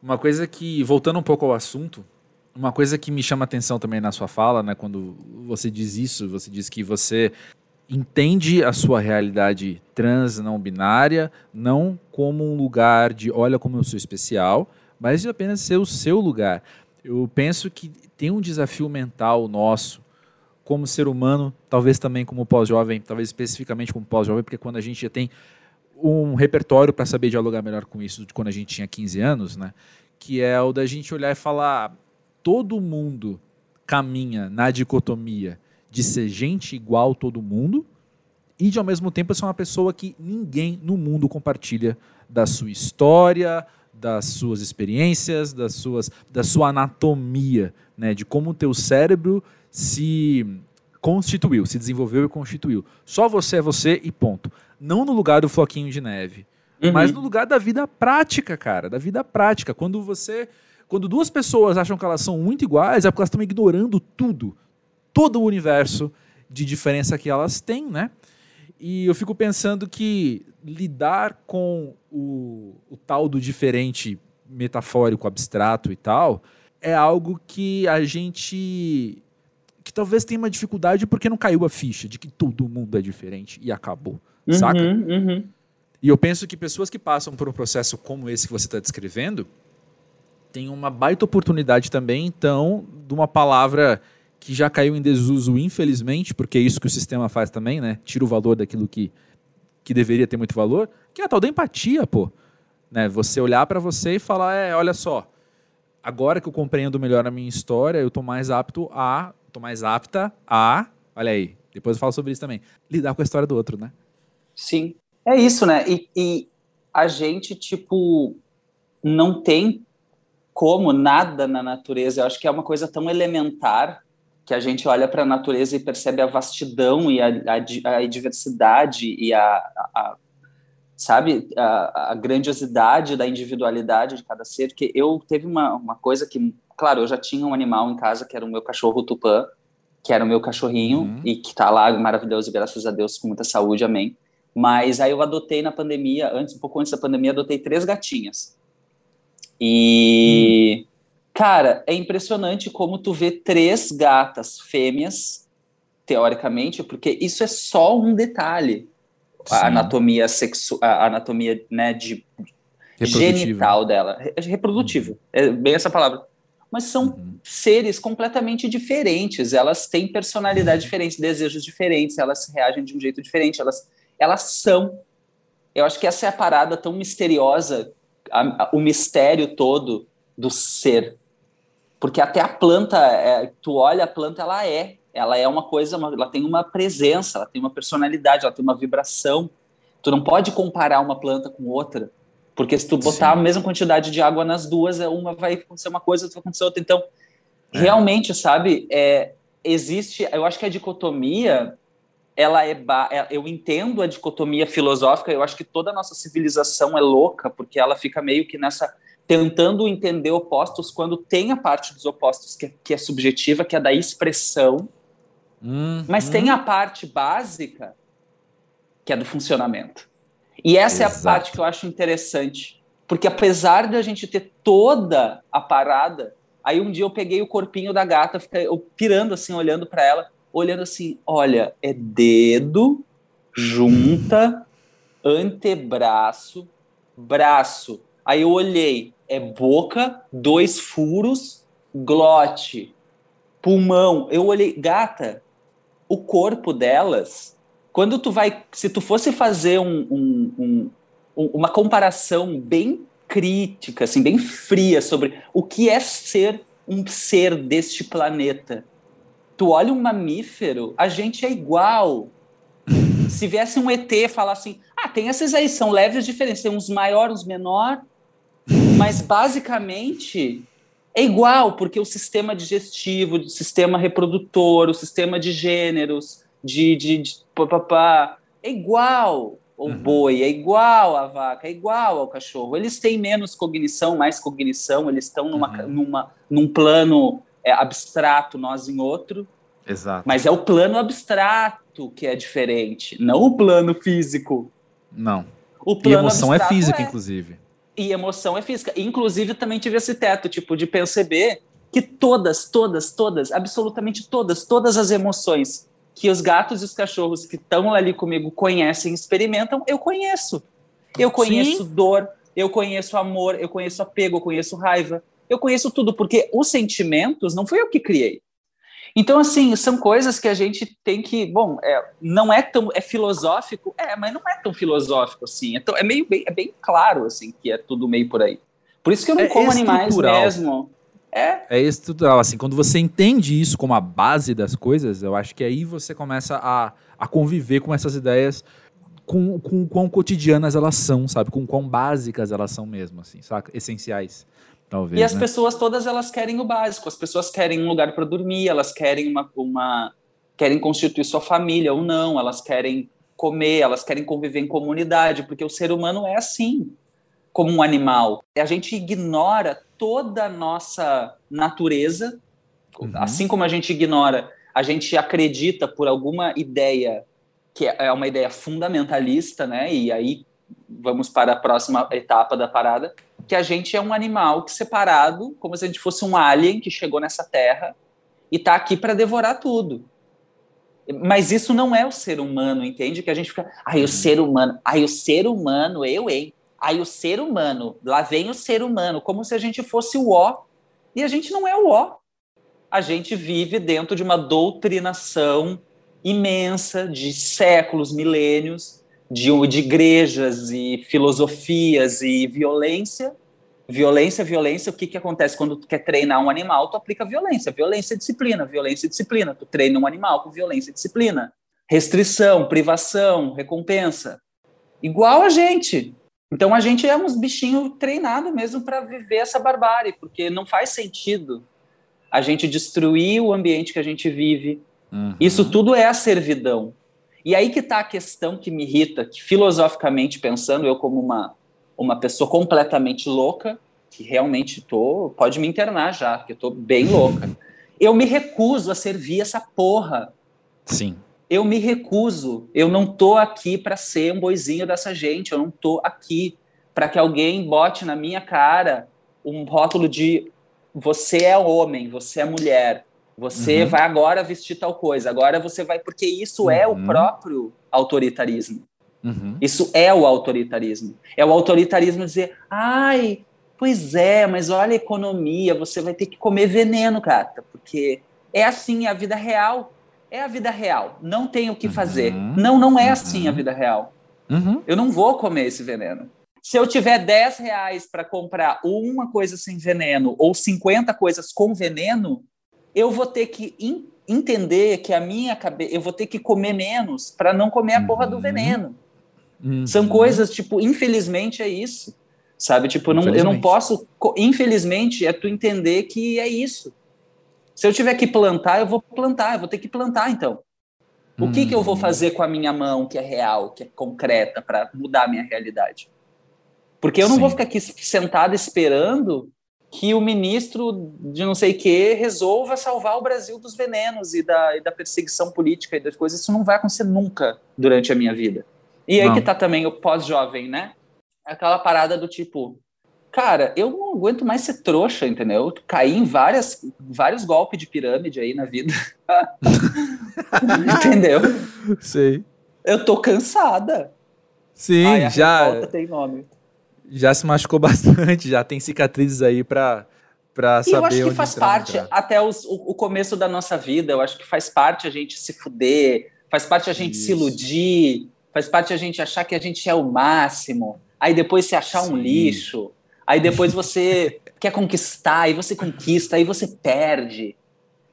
Uma coisa que voltando um pouco ao assunto, uma coisa que me chama atenção também na sua fala, né, quando você diz isso, você diz que você entende a sua realidade trans não binária não como um lugar de olha como eu sou especial, mas de apenas ser o seu lugar. Eu penso que tem um desafio mental nosso como ser humano, talvez também como pós-jovem, talvez especificamente como pós-jovem, porque quando a gente já tem um repertório para saber dialogar melhor com isso de quando a gente tinha 15 anos, né? Que é o da gente olhar e falar: todo mundo caminha na dicotomia de ser gente igual todo mundo e de ao mesmo tempo ser uma pessoa que ninguém no mundo compartilha da sua história, das suas experiências, das suas, da sua anatomia, né, de como o teu cérebro se constituiu, se desenvolveu e constituiu. Só você é você e ponto. Não no lugar do floquinho de neve, uhum. mas no lugar da vida prática, cara, da vida prática. Quando você, quando duas pessoas acham que elas são muito iguais, é porque elas estão ignorando tudo, todo o universo de diferença que elas têm, né? E eu fico pensando que lidar com o, o tal do diferente metafórico, abstrato e tal, é algo que a gente que talvez tenha uma dificuldade porque não caiu a ficha de que todo mundo é diferente e acabou, uhum, saca? Uhum. E eu penso que pessoas que passam por um processo como esse que você está descrevendo têm uma baita oportunidade também, então, de uma palavra que já caiu em desuso, infelizmente, porque é isso que o sistema faz também, né? Tira o valor daquilo que que deveria ter muito valor, que é a tal da empatia, pô. Né? Você olhar para você e falar, é, olha só, agora que eu compreendo melhor a minha história, eu tô mais apto a, tô mais apta a, olha aí, depois eu falo sobre isso também, lidar com a história do outro, né? Sim, é isso, né? E, e a gente, tipo, não tem como nada na natureza, eu acho que é uma coisa tão elementar que a gente olha para a natureza e percebe a vastidão e a, a, a diversidade e a, a sabe a, grandiosidade da individualidade de cada ser que eu teve uma, uma coisa que claro eu já tinha um animal em casa que era o meu cachorro tupã que era o meu cachorrinho uhum. e que está lá maravilhoso graças a Deus com muita saúde amém mas aí eu adotei na pandemia antes um pouco antes da pandemia adotei três gatinhas e uhum Cara, é impressionante como tu vê três gatas fêmeas, teoricamente, porque isso é só um detalhe. Sim. A anatomia sexual, a anatomia né, de genital dela. Reprodutivo, uhum. é bem essa palavra. Mas são uhum. seres completamente diferentes, elas têm personalidades uhum. diferentes, desejos diferentes, elas reagem de um jeito diferente, elas, elas são Eu acho que essa é a parada tão misteriosa, a, a, o mistério todo do ser. Porque até a planta, é, tu olha a planta, ela é. Ela é uma coisa, uma, ela tem uma presença, ela tem uma personalidade, ela tem uma vibração. Tu não pode comparar uma planta com outra. Porque se tu botar Sim. a mesma quantidade de água nas duas, é uma vai acontecer uma coisa, outra vai acontecer outra. Então, é. realmente, sabe, é, existe, eu acho que a dicotomia, ela é, é, eu entendo a dicotomia filosófica, eu acho que toda a nossa civilização é louca, porque ela fica meio que nessa, tentando entender opostos, quando tem a parte dos opostos que, é, que é subjetiva, que é da expressão, hum, mas hum. tem a parte básica, que é do funcionamento. E essa Exato. é a parte que eu acho interessante. Porque apesar de a gente ter toda a parada, aí um dia eu peguei o corpinho da gata, fiquei eu pirando assim, olhando para ela, olhando assim, olha, é dedo, junta, antebraço, braço. Aí eu olhei, é boca, dois furos, glote, pulmão. Eu olhei, gata, o corpo delas quando tu vai, se tu fosse fazer um, um, um, uma comparação bem crítica, assim, bem fria sobre o que é ser um ser deste planeta, tu olha um mamífero, a gente é igual. *laughs* Se viesse um ET falar assim, ah, tem essas aí, são leves diferentes, tem uns maiores, uns menor, mas basicamente é igual, porque o sistema digestivo, o sistema reprodutor, o sistema de gêneros, de, de, de papapá, é igual o uhum. boi, é igual a vaca, é igual ao cachorro. Eles têm menos cognição, mais cognição, eles estão numa, uhum. numa, num plano é, abstrato, nós em outro. Exato. Mas é o plano abstrato que é diferente, não o plano físico. Não. O plano e emoção é física, é. inclusive. E emoção é física. Inclusive, também tive esse teto, tipo, de perceber que todas, todas, todas, absolutamente todas, todas as emoções que os gatos e os cachorros que estão ali comigo conhecem, experimentam, eu conheço. Eu conheço Sim. dor, eu conheço amor, eu conheço apego, eu conheço raiva, eu conheço tudo, porque os sentimentos não fui eu que criei. Então, assim, são coisas que a gente tem que. Bom, é, não é tão. É filosófico? É, mas não é tão filosófico assim. É, tão, é meio bem, é bem claro, assim, que é tudo meio por aí. Por isso que eu não é como animais mesmo. É. É estrutural, assim, quando você entende isso como a base das coisas, eu acho que aí você começa a, a conviver com essas ideias com, com quão cotidianas elas são, sabe? Com quão básicas elas são mesmo, assim, saca? Essenciais, talvez. E as né? pessoas todas, elas querem o básico. As pessoas querem um lugar para dormir, elas querem uma, uma... querem constituir sua família ou não, elas querem comer, elas querem conviver em comunidade, porque o ser humano é assim, como um animal. A gente ignora toda a nossa natureza, uhum. assim como a gente ignora, a gente acredita por alguma ideia que é uma ideia fundamentalista, né? E aí vamos para a próxima etapa da parada, que a gente é um animal que separado, como se a gente fosse um alien que chegou nessa terra e está aqui para devorar tudo. Mas isso não é o ser humano, entende? Que a gente fica, ai, o uhum. ser humano, ai, o ser humano, eu, hein? Aí o ser humano, lá vem o ser humano, como se a gente fosse o ó. E a gente não é o ó. A gente vive dentro de uma doutrinação imensa de séculos, milênios, de, de igrejas e filosofias e violência. Violência, violência, o que, que acontece quando tu quer treinar um animal? Tu aplica violência, violência, disciplina, violência, disciplina. Tu treina um animal com violência, disciplina. Restrição, privação, recompensa. Igual a gente. Então a gente é uns bichinhos treinados mesmo para viver essa barbárie, porque não faz sentido a gente destruir o ambiente que a gente vive. Uhum. Isso tudo é a servidão. E aí que está a questão que me irrita, que filosoficamente pensando, eu como uma, uma pessoa completamente louca, que realmente tô, pode me internar já, porque eu tô bem louca. *laughs* Eu me recuso a servir essa porra. Sim eu me recuso. Eu não tô aqui para ser um boizinho dessa gente. Eu não tô aqui para que alguém bote na minha cara um rótulo de você é homem, você é mulher, você uhum. vai agora vestir tal coisa, agora você vai. Porque isso uhum. é o uhum. próprio autoritarismo. Uhum. Isso é o autoritarismo. É o autoritarismo dizer, ai, pois é, mas olha a economia, você vai ter que comer veneno, gata, porque é assim é a vida real é a vida real. Não tem o que fazer. Uhum, não, não é uhum. assim a vida real. Uhum. Eu não vou comer esse veneno. Se eu tiver 10 reais para comprar uma coisa sem veneno ou 50 coisas com veneno, eu vou ter que entender que a minha cabeça. Eu vou ter que comer menos para não comer a porra do uhum. veneno. Uhum. São coisas, tipo, infelizmente é isso. Sabe? Tipo, não, eu não posso. Infelizmente, é tu entender que é isso. Se eu tiver que plantar, eu vou plantar, eu vou ter que plantar, então. O que, que eu vou uhum. fazer com a minha mão, que é real, que é concreta, para mudar a minha realidade? Porque eu não Sim. vou ficar aqui sentado esperando que o ministro de não sei o que resolva salvar o Brasil dos venenos e da, e da perseguição política e das coisas. Isso não vai acontecer nunca durante a minha vida. E aí não. que tá também o pós-jovem, né? Aquela parada do tipo, cara, eu não aguento mais ser trouxa, entendeu? Caí em várias, vários golpes de pirâmide aí na vida. *laughs* entendeu? Sei. Eu tô cansada. Sim, Ai, já. Tem nome. Já se machucou *laughs* bastante, já tem cicatrizes aí pra, pra saber. E eu acho que faz parte, até os, o, o, começo da nossa vida, eu acho que faz parte a gente se fuder, faz parte a gente Isso. se iludir, faz parte a gente achar que a gente é o máximo, aí depois se achar Sim. um lixo, aí depois você *laughs* quer conquistar, aí você conquista, aí você perde.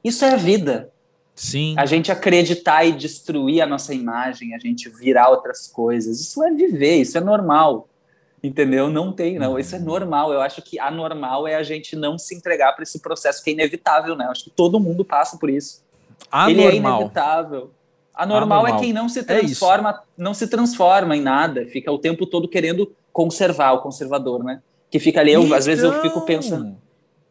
Isso é a vida. Sim. A gente acreditar e destruir a nossa imagem, a gente virar outras coisas. Isso é viver, isso é normal. Entendeu? Não tem, não. Isso é uhum. normal. Eu acho que anormal é a gente não se entregar para esse processo que é inevitável, né? Eu acho que todo mundo passa por isso. Anormal. Ele é inevitável. Anormal, Anormal. é quem não se é transforma, é não se transforma em nada, fica o tempo todo querendo conservar o conservador, né? Que fica ali, eu, então... às vezes eu fico então. pensando.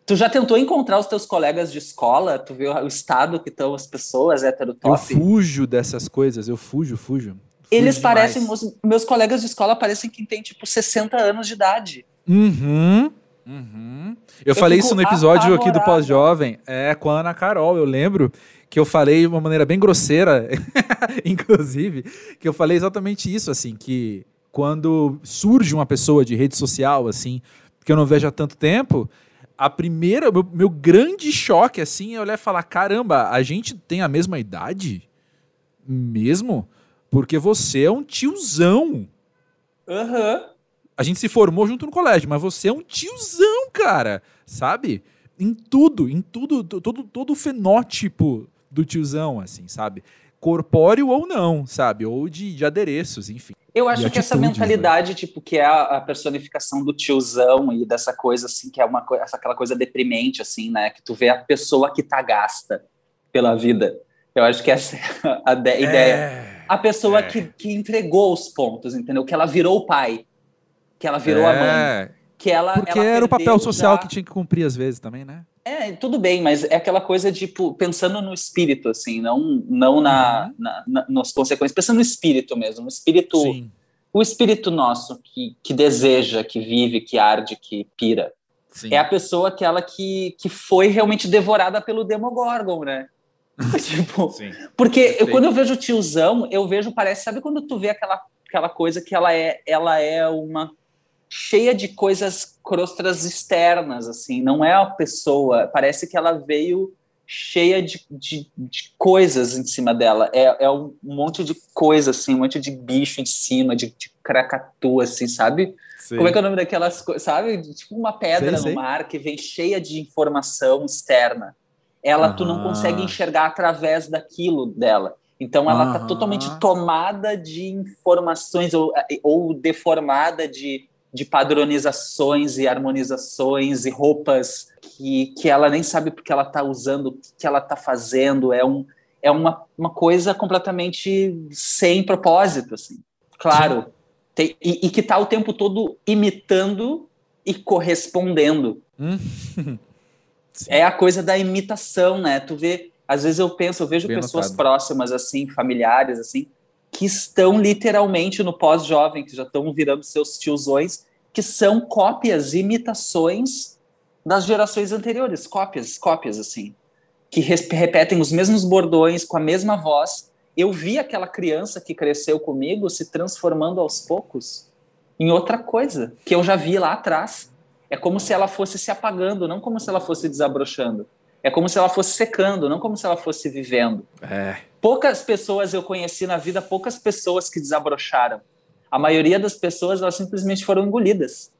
Tu já tentou encontrar os teus colegas de escola? Tu viu o estado que estão as pessoas heterotop? Eu fujo dessas coisas, eu fujo, fujo. Eles parecem, meus, meus colegas de escola parecem que têm tipo 60 anos de idade. Uhum. Uhum. Eu, eu falei isso no episódio aqui do Pós-Jovem, é, com a Ana Carol, eu lembro que eu falei de uma maneira bem grosseira, *laughs* inclusive, que eu falei exatamente isso, assim, que quando surge uma pessoa de rede social, assim, que eu não vejo há tanto tempo, a primeira, meu, meu grande choque, assim, é olhar e falar, caramba, a gente tem a mesma idade? Mesmo? Porque você é um tiozão. Aham. Uhum. A gente se formou junto no colégio, mas você é um tiozão, cara. Sabe? Em tudo, em tudo, todo, todo o fenótipo do tiozão, assim, sabe? Corpóreo ou não, sabe? Ou de, de adereços, enfim. Eu acho que essa né? mentalidade, né? tipo, que é a, a, personificação do tiozão e dessa coisa, assim, que é uma essa, aquela coisa deprimente, assim, né? Que tu vê a pessoa que tá gasta pela vida. Eu acho que essa *laughs* é a, a é... ideia. A pessoa é. que, que entregou os pontos, entendeu? Que ela virou o pai, que ela virou é. a mãe. Que ela, Porque ela era o papel social já... que tinha que cumprir às vezes também, né? É, tudo bem, mas é aquela coisa de, tipo, pensando no espírito, assim, não, não na, uhum. na, na, nas consequências, pensando no espírito mesmo, no espírito, Sim. o espírito nosso que, que deseja, que vive, que arde, que pira. Sim. É a pessoa aquela que, que foi realmente devorada pelo Demogorgon, né? *laughs* tipo, Sim. porque eu, quando eu vejo o tiozão, eu vejo, parece, sabe quando tu vê aquela, aquela coisa que ela é, ela é uma cheia de coisas crostras externas, assim, não é a pessoa, parece que ela veio cheia de, de, de coisas em cima dela, é, é, um monte de coisa, assim, um monte de bicho em cima, de, de cracatu, assim, sabe? Sim. Como é que é o nome daquelas coisas, sabe? Tipo uma pedra no mar que vem cheia de informação externa. Ela, tu não consegue enxergar através daquilo dela. Então ela está totalmente tomada de informações ou, ou deformada de de padronizações e harmonizações e roupas que, que ela nem sabe porque ela está usando, o que ela está fazendo. É, um, é uma, uma coisa completamente sem propósito, assim. Claro. Tem, e, e, que está o tempo todo imitando e correspondendo. Hum. *laughs* é a coisa da imitação, né? Tu vê, às vezes eu penso, eu vejo Bem pessoas notado. próximas, assim, familiares, assim, que estão literalmente no pós-jovem, que já estão virando seus tiozões, que são cópias, imitações das gerações anteriores, cópias, cópias assim, que repetem os mesmos bordões com a mesma voz. Eu vi aquela criança que cresceu comigo se transformando aos poucos em outra coisa que eu já vi lá atrás. É como se ela fosse se apagando, não como se ela fosse desabrochando. É como se ela fosse secando, não como se ela fosse vivendo. É. Poucas pessoas eu conheci na vida, poucas pessoas que desabrocharam. a maioria das pessoas elas simplesmente foram engolidas.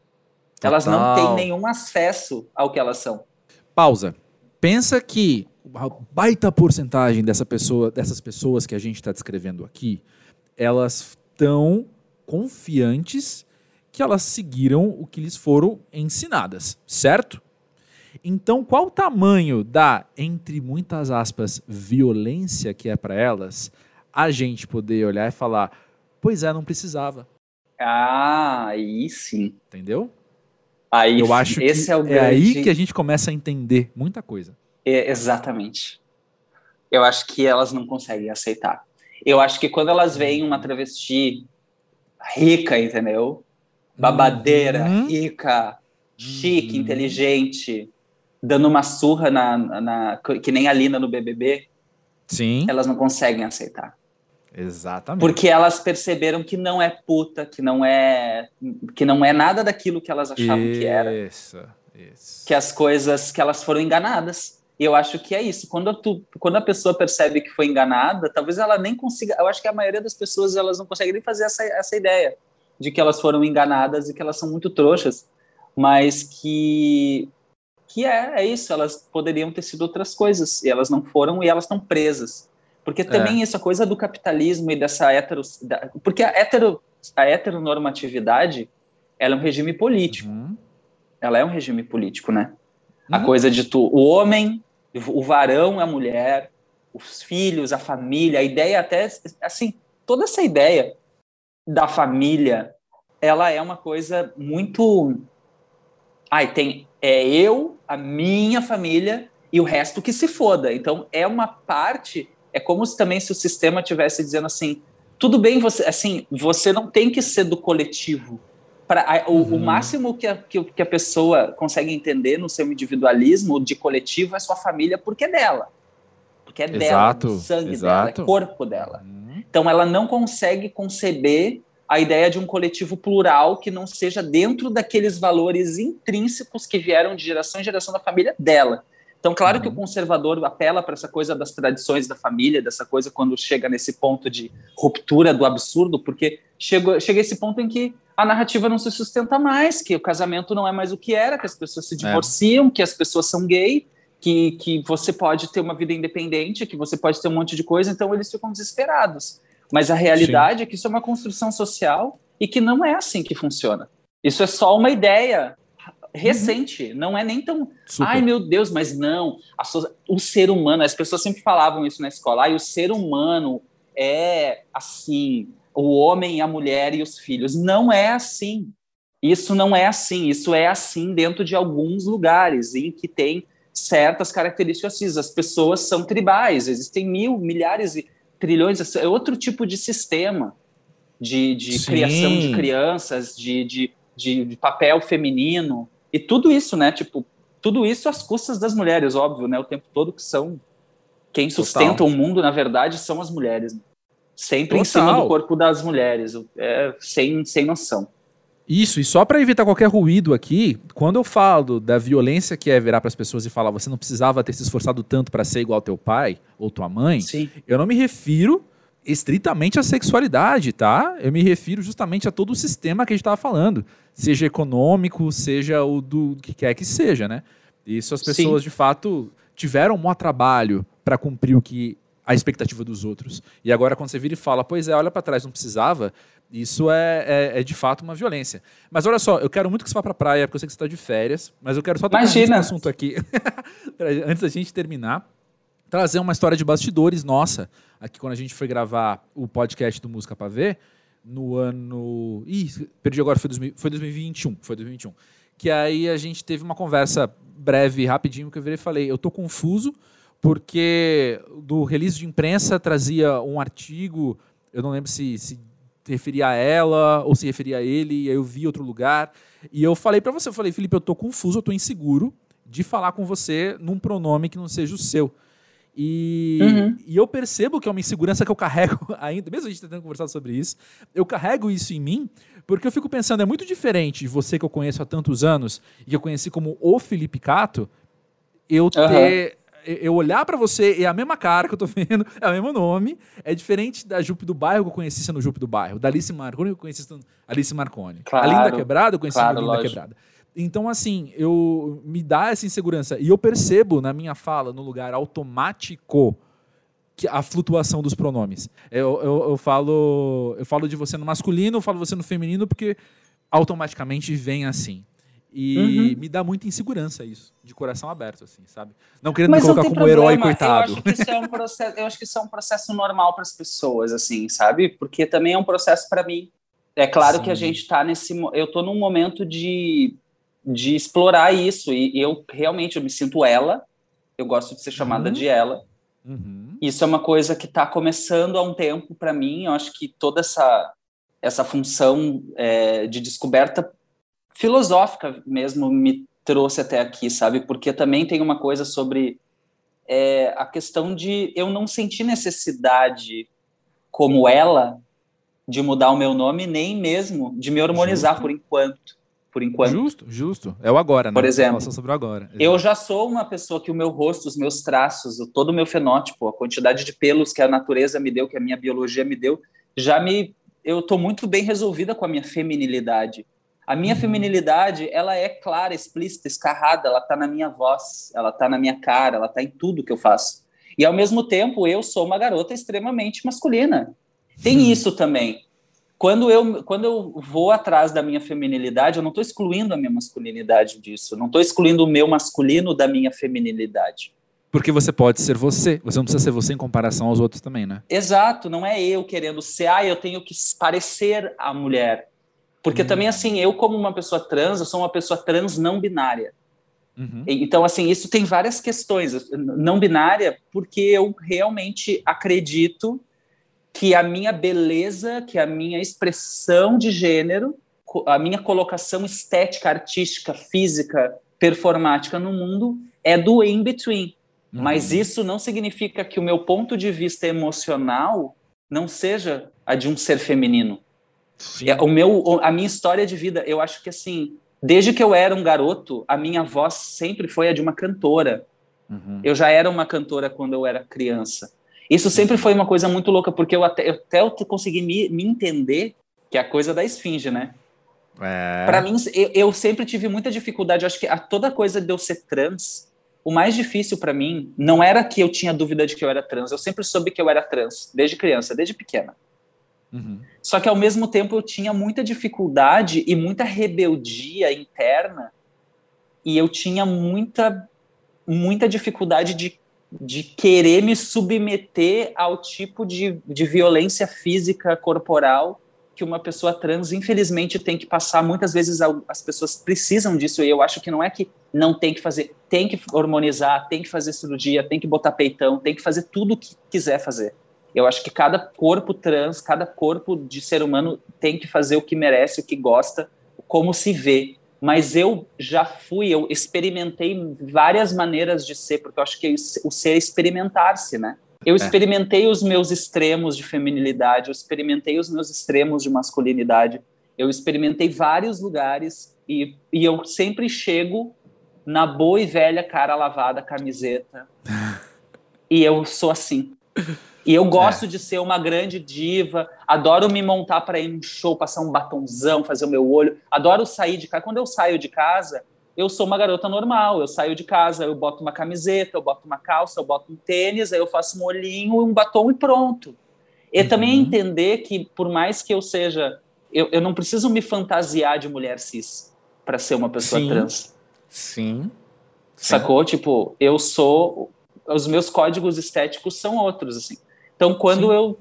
Total. Elas não têm nenhum acesso ao que elas são. Pausa. Pensa que a baita porcentagem dessa pessoa, dessas pessoas que a gente está descrevendo aqui, elas estão confiantes que elas seguiram o que lhes foram ensinadas, certo? Então, qual o tamanho da, entre muitas aspas, violência que é para elas, a gente poder olhar e falar, pois é, não precisava. Ah, aí sim. Entendeu? Aí, Eu acho esse que é, o grande... é aí que a gente começa a entender muita coisa. É, exatamente. Eu acho que elas não conseguem aceitar. Eu acho que quando elas veem uma travesti rica, entendeu? Babadeira, uhum. rica, chique, uhum. inteligente, dando uma surra na, na, que nem a Lina no BBB, Sim. elas não conseguem aceitar. Exatamente. Porque elas perceberam que não é puta, que não é que não é nada daquilo que elas achavam isso, que era. Isso. Que as coisas que elas foram enganadas. E eu acho que é isso. Quando, tu, quando a pessoa percebe que foi enganada, talvez ela nem consiga. Eu acho que a maioria das pessoas elas não conseguem nem fazer essa, essa ideia de que elas foram enganadas e que elas são muito trouxas, mas que que é, é isso, elas poderiam ter sido outras coisas, e elas não foram, e elas estão presas. Porque também é. essa coisa do capitalismo e dessa hetero... Porque a, hetero, a heteronormatividade, ela é um regime político. Uhum. Ela é um regime político, né? Uhum. A coisa de tu, o homem, o varão, a mulher, os filhos, a família, a ideia até, assim, toda essa ideia da família, ela é uma coisa muito... Ai, tem é eu, a minha família e o resto que se foda. Então é uma parte, é como se também se o sistema tivesse dizendo assim, tudo bem você, assim, você não tem que ser do coletivo. Pra, o, uhum. o, máximo que a, que, que a pessoa consegue entender no seu individualismo de coletivo é sua família porque é dela. Porque é exato, dela, é sangue exato. dela, é corpo dela. Uhum. Então ela não consegue conceber a ideia de um coletivo plural que não seja dentro daqueles valores intrínsecos que vieram de geração em geração da família dela. Então, claro uhum. que o uhum. conservador apela para essa coisa das tradições da família, dessa coisa quando chega nesse ponto de ruptura do absurdo, porque chega, chega esse ponto em que a narrativa não se sustenta mais, que o casamento não é mais o que era, que as pessoas se é. divorciam, é. que as pessoas são gay, que, que você pode ter uma vida independente, que você pode ter um monte de coisa, então eles ficam desesperados. Mas a realidade Sim. é que isso é uma construção social e que não é assim que funciona. Isso é só uma ideia recente, uhum. não é nem tão. Super. Ai, meu Deus, mas não. So... O ser humano, as pessoas sempre falavam isso na escola, ai, o ser humano é assim, o homem a mulher e os filhos. Não é assim. Isso não é assim. Isso é assim dentro de alguns lugares em que tem certas características. As pessoas são tribais, existem mil, milhares e trilhões, é outro tipo de sistema de, de criação de crianças, de, de, de, papel feminino, e tudo isso, né? Tipo, tudo isso às custas das mulheres, óbvio, né? O tempo todo que são quem sustenta Total. o mundo, na verdade, são as mulheres. Sempre Total. em cima do corpo das mulheres, é, sem, sem noção. Isso, e só para evitar qualquer ruído aqui, quando eu falo da violência que é virar para as pessoas e falar você não precisava ter se esforçado tanto para ser igual teu pai ou tua mãe, Sim. eu não me refiro estritamente à sexualidade, tá? Eu me refiro justamente a todo o sistema que a gente estava falando, seja econômico, seja o do que quer que seja, né? Isso as pessoas Sim. de fato tiveram um maior trabalho para cumprir o que a expectativa dos outros. E agora, quando você vira e fala, pois é, olha para trás, não precisava, isso é, é, é, de fato uma violência. Mas olha só, eu quero muito que você vá para a praia, porque eu sei que você está de férias, mas eu quero só tocar um assunto aqui, *laughs* antes da gente terminar, trazer uma história de bastidores nossa, aqui quando a gente foi gravar o podcast do Música para Ver, no ano... Ih, perdi agora, foi, 2000, foi 2021, foi 2021. Que aí a gente teve uma conversa breve, rapidinho, que eu virei e falei, eu tô confuso, porque do release de imprensa trazia um artigo, eu não lembro se, se referia a ela ou se referia a ele, e aí eu vi outro lugar. E eu falei para você, eu falei, Felipe, eu tô confuso, eu tô inseguro de falar com você num pronome que não seja o seu. E, uhum. e eu percebo que é uma insegurança que eu carrego *laughs* ainda, mesmo a gente tendo conversado sobre isso, eu carrego isso em mim, porque eu fico pensando, é muito diferente de você que eu conheço há tantos anos, e que eu conheci como o Felipe Cato, eu ter eu olhar para você é a mesma cara que eu tô *laughs* vendo, é o mesmo nome, é diferente da Jupe do Bairro que eu conheci sendo Jupe do Bairro, da Alice Marconi que eu conheci sendo Alice Marconi. Claro, a Linda Quebrada eu conheci claro, sendo Linda lógico. Quebrada. Então, assim, eu me dá essa insegurança. E eu percebo na minha fala, no lugar automático, que a flutuação dos pronomes. Eu, eu, eu falo eu falo de você no masculino, eu falo você no feminino, porque automaticamente vem assim. E Uhum. me dá muita insegurança isso, de coração aberto, assim, sabe? Não querendo Mas me colocar como herói, problema. coitado. Eu acho, que isso é um processo, eu acho que isso é um processo normal para as pessoas, assim, sabe? Porque também é um processo para mim. É claro Sim. que a gente está nesse. Eu estou num momento de, de explorar isso. E, e eu realmente eu me sinto ela. Eu gosto de ser chamada Uhum. de ela. Uhum. Isso é uma coisa que está começando há um tempo para mim. Eu acho que toda essa, essa função é, de descoberta filosófica mesmo me trouxe até aqui, sabe? Porque também tem uma coisa sobre é, a questão de eu não sentir necessidade como ela de mudar o meu nome, nem mesmo de me hormonizar Justo. por enquanto. Por enquanto. Justo, justo. É o agora, né? Por exemplo, sobre o agora. Eu já sou uma pessoa que o meu rosto, os meus traços, todo o meu fenótipo, a quantidade de pelos que a natureza me deu, que a minha biologia me deu, já me. Eu estou muito bem resolvida com a minha feminilidade. A minha Uhum. feminilidade, ela é clara, explícita, escarrada, ela está na minha voz, ela está na minha cara, ela está em tudo que eu faço. E ao mesmo tempo, eu sou uma garota extremamente masculina. Tem Hum. isso também. Quando eu, quando eu vou atrás da minha feminilidade, eu não estou excluindo a minha masculinidade disso. Não estou excluindo o meu masculino da minha feminilidade. Porque você pode ser você. Você não precisa ser você em comparação aos outros também, né? Exato, não é eu querendo ser, ah, eu tenho que parecer a mulher. Porque Hum. também, assim, eu, como uma pessoa trans, eu sou uma pessoa trans não binária. Uhum. Então, assim, isso tem várias questões. Não binária, porque eu realmente acredito que a minha beleza, que a minha expressão de gênero, a minha colocação estética, artística, física, performática no mundo é do in-between. Uhum. Mas isso não significa que o meu ponto de vista emocional não seja a de um ser feminino. É, o meu, a minha história de vida, eu acho que assim, desde que eu era um garoto, a minha voz sempre foi a de uma cantora. Uhum. Eu já era uma cantora quando eu era criança. Isso sempre foi uma coisa muito louca, porque eu até, eu, até consegui me, me entender, que é a coisa da esfinge, né? É. Para mim, eu, eu sempre tive muita dificuldade. Eu acho que a, toda coisa de eu ser trans, o mais difícil para mim não era que eu tinha dúvida de que eu era trans. Eu sempre soube que eu era trans, desde criança, desde pequena. Uhum. Só que ao mesmo tempo eu tinha muita dificuldade e muita rebeldia interna, e eu tinha muita, muita dificuldade de, de querer me submeter ao tipo de, de violência física corporal que uma pessoa trans, infelizmente, tem que passar. Muitas vezes as pessoas precisam disso, e eu acho que não é que não tem que fazer, tem que hormonizar, tem que fazer cirurgia, tem que botar peitão, tem que fazer tudo o que quiser fazer. Eu acho que cada corpo trans, cada corpo de ser humano tem que fazer o que merece, o que gosta, como se vê. Mas eu já fui, eu experimentei várias maneiras de ser, porque eu acho que o ser é experimentar-se, né? Eu experimentei os meus extremos de feminilidade, eu experimentei os meus extremos de masculinidade, eu experimentei vários lugares e, e eu sempre chego na boa e velha cara lavada, camiseta. *laughs* e eu sou assim. E eu gosto é. de ser uma grande diva, adoro me montar para ir num show, passar um batonzão, fazer o meu olho, adoro sair de casa. Quando eu saio de casa, eu sou uma garota normal, eu saio de casa, eu boto uma camiseta, eu boto uma calça, eu boto um tênis, aí eu faço um olhinho, um batom e pronto. E uhum. também entender que, por mais que eu seja, eu, eu não preciso me fantasiar de mulher cis para ser uma pessoa Sim. trans. Sim. Sacou? Sim. Tipo, eu sou. Os meus códigos estéticos são outros, assim. Então, quando Sim. eu.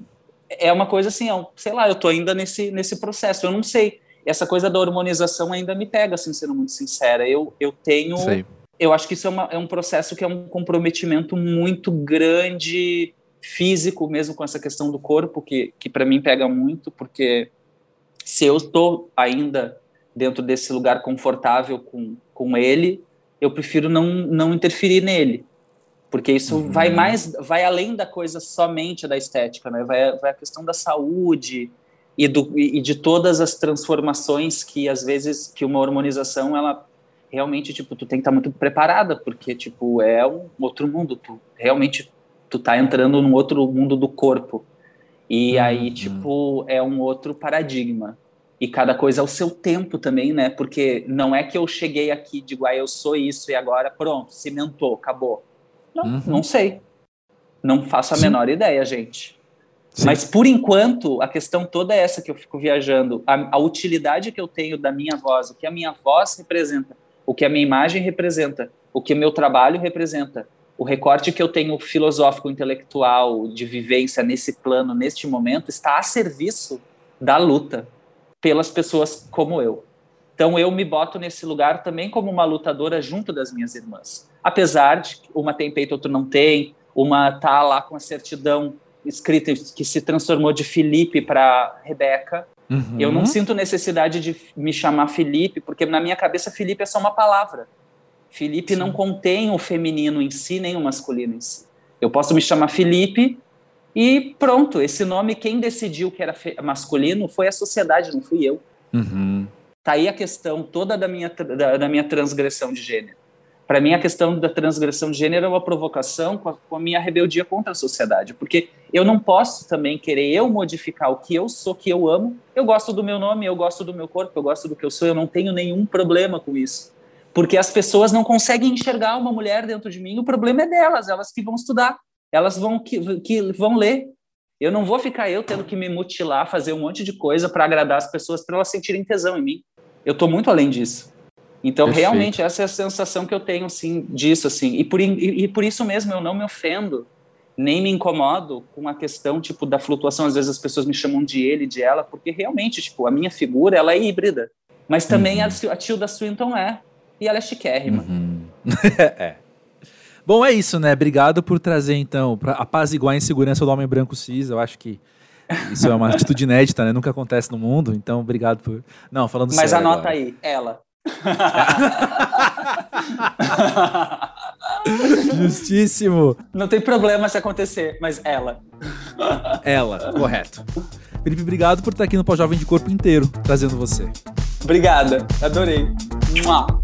É uma coisa assim, eu, sei lá, eu tô ainda nesse, nesse processo. Eu não sei. Essa coisa da hormonização ainda me pega, assim, sendo muito sincera. Eu, eu tenho. Sei. Eu acho que isso é, uma, é um processo que é um comprometimento muito grande, físico mesmo, com essa questão do corpo, que, que para mim pega muito, porque se eu estou ainda dentro desse lugar confortável com, com ele, eu prefiro não, não interferir nele porque isso uhum. vai mais, vai além da coisa somente da estética, né? Vai, vai a questão da saúde e, do, e de todas as transformações que às vezes que uma hormonização ela realmente, tipo, tu tem que estar tá muito preparada, porque, tipo, é um outro mundo. Tu realmente, tu tá entrando num outro mundo do corpo. E uhum. aí, tipo, é um outro paradigma. E cada coisa ao seu tempo também, né? Porque não é que eu cheguei aqui e digo, ah, eu sou isso e agora pronto, cimentou, acabou. Não, uhum. não sei. Não faço a Sim. menor ideia, gente. Sim. Mas por enquanto, a questão toda é essa que eu fico viajando. A, a, utilidade que eu tenho da minha voz, o que a minha voz representa, o que a minha imagem representa, o que o meu trabalho representa, o recorte que eu tenho filosófico, intelectual, de vivência nesse plano, neste momento, está a serviço da luta pelas pessoas como eu. Então eu me boto nesse lugar também como uma lutadora junto das minhas irmãs. Apesar de uma tem peito, outra não tem, uma tá lá com a certidão escrita que se transformou de Felipe para Rebeca. Uhum. Eu não sinto necessidade de me chamar Felipe, porque na minha cabeça Felipe é só uma palavra. Felipe Sim. não contém o feminino em si, nem o masculino em si. Eu posso me chamar Felipe e pronto, esse nome, quem decidiu que era masculino foi a sociedade, não fui eu. Uhum. Tá aí a questão toda da minha, da, da minha transgressão de gênero. Para mim, a questão da transgressão de gênero é uma provocação com a, com a, minha rebeldia contra a sociedade, porque eu não posso também querer eu modificar o que eu sou, que eu amo. Eu gosto do meu nome, eu gosto do meu corpo, eu gosto do que eu sou, eu não tenho nenhum problema com isso porque as pessoas não conseguem enxergar uma mulher dentro de mim. O problema é delas, elas que vão estudar, elas vão que, que vão ler. Eu não vou ficar eu tendo que me mutilar, fazer um monte de coisa para agradar as pessoas, para elas sentirem tesão em mim. Eu estou muito além disso. Então, Perfeito. realmente, essa é a sensação que eu tenho, assim, disso, assim. E por, e, e por isso mesmo eu não me ofendo, nem me incomodo com a questão, tipo, da flutuação. Às vezes as pessoas me chamam de ele, de ela, porque realmente, tipo, a minha figura, ela é híbrida. Mas também uhum. a, a Tilda Swinton é e ela é chiquérrima. Uhum. *laughs* é. Bom, é isso, né? Obrigado por trazer, então, para apaziguar a insegurança do homem branco cis. Eu acho que isso é uma *laughs* atitude inédita, né? Nunca acontece no mundo. Então, obrigado por. Não, falando Mas sério. Mas anota agora. aí, ela. *laughs* Justíssimo. Não tem problema se acontecer, mas ela. Ela, correto. Felipe, obrigado por estar aqui no Pós-Jovem de Corpo Inteiro, trazendo você. Obrigada, adorei. Mua.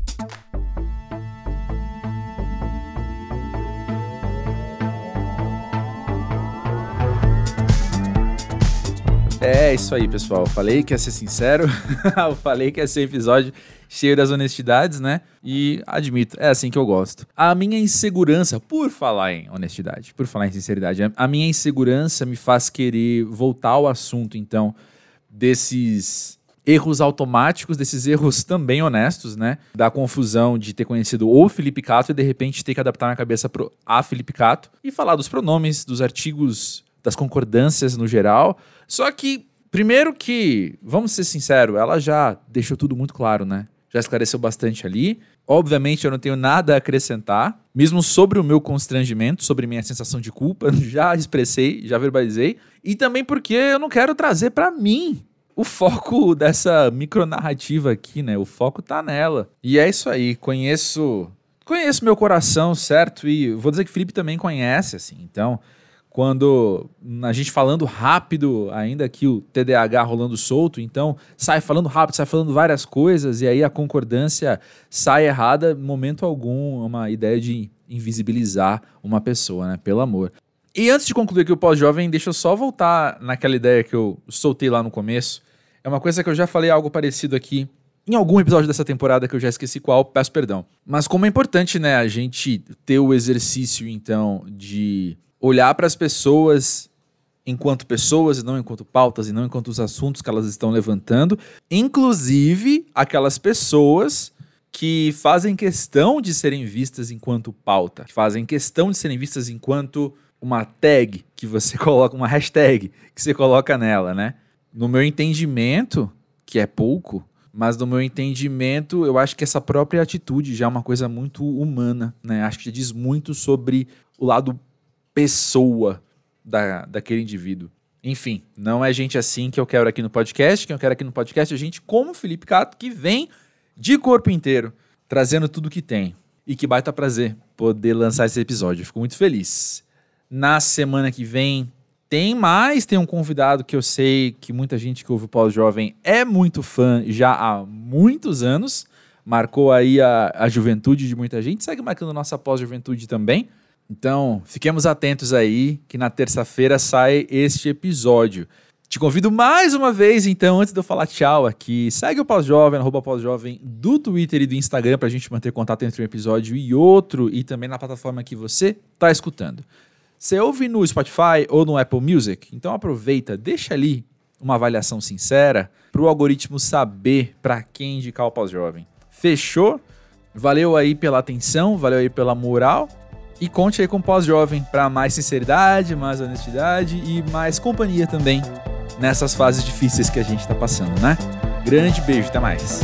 É isso aí, pessoal. Falei que ia ser sincero. *laughs* falei que ia ser episódio cheio das honestidades, né? E admito, é assim que eu gosto. A minha insegurança, por falar em honestidade, por falar em sinceridade, a minha insegurança me faz querer voltar ao assunto, então, desses erros automáticos, desses erros também honestos, né? Da confusão de ter conhecido o Felipe Cato e de repente ter que adaptar minha cabeça pro a Felipe Cato e falar dos pronomes, dos artigos, das concordâncias no geral. Só que, primeiro que, vamos ser sinceros, ela já deixou tudo muito claro, né? Já esclareceu bastante ali. Obviamente, eu não tenho nada a acrescentar, mesmo sobre o meu constrangimento, sobre minha sensação de culpa, *laughs* já expressei, já verbalizei. E também porque eu não quero trazer para mim o foco *laughs* dessa micronarrativa aqui, né? O foco tá nela. E é isso aí. Conheço. Conheço meu coração, certo? E vou dizer que o Felipe também conhece, assim. Então, quando a gente falando rápido, ainda aqui o TDAH rolando solto, então sai falando rápido, sai falando várias coisas, e aí a concordância sai errada, momento algum, uma ideia de invisibilizar uma pessoa, né? Pelo amor. E antes de concluir aqui o pós-jovem, deixa eu só voltar naquela ideia que eu soltei lá no começo, é uma coisa que eu já falei algo parecido aqui em algum episódio dessa temporada que eu já esqueci qual, peço perdão. Mas como é importante, né, a gente ter o exercício então de olhar para as pessoas enquanto pessoas e não enquanto pautas e não enquanto os assuntos que elas estão levantando, inclusive aquelas pessoas que fazem questão de serem vistas enquanto pauta, que fazem questão de serem vistas enquanto uma tag que você *laughs* coloca, uma hashtag que você coloca nela, né? no meu entendimento, que é pouco, mas no meu entendimento, eu acho que essa própria atitude já é uma coisa muito humana, né? Acho que diz muito sobre o lado pessoa da, daquele indivíduo. Enfim, não é gente assim que eu quero aqui no podcast. Quem eu quero aqui no podcast é gente como Felipe Cato, que vem de corpo inteiro, trazendo tudo que tem. E que baita prazer poder lançar esse episódio. Fico muito feliz. Na semana que vem, tem mais, tem um convidado que eu sei que muita gente que ouve o Pós-Jovem é muito fã já há muitos anos, marcou aí a, a juventude de muita gente, segue marcando nossa pós-juventude também. Então, fiquemos atentos aí que na terça-feira sai este episódio. Te convido mais uma vez, então, antes de eu falar tchau aqui, segue o Pós-Jovem, arroba Pós-Jovem, do Twitter e do Instagram, pra gente manter contato entre um episódio e outro, e também na plataforma que você tá escutando. Você ouve no Spotify ou no Apple Music? Então aproveita, deixa ali uma avaliação sincera para o algoritmo saber para quem indicar o Pós-Jovem. Fechou? Valeu aí pela atenção, valeu aí pela moral. E conte aí com o Pós-Jovem para mais sinceridade, mais honestidade e mais companhia também nessas fases difíceis que a gente está passando, né? Grande beijo, até mais.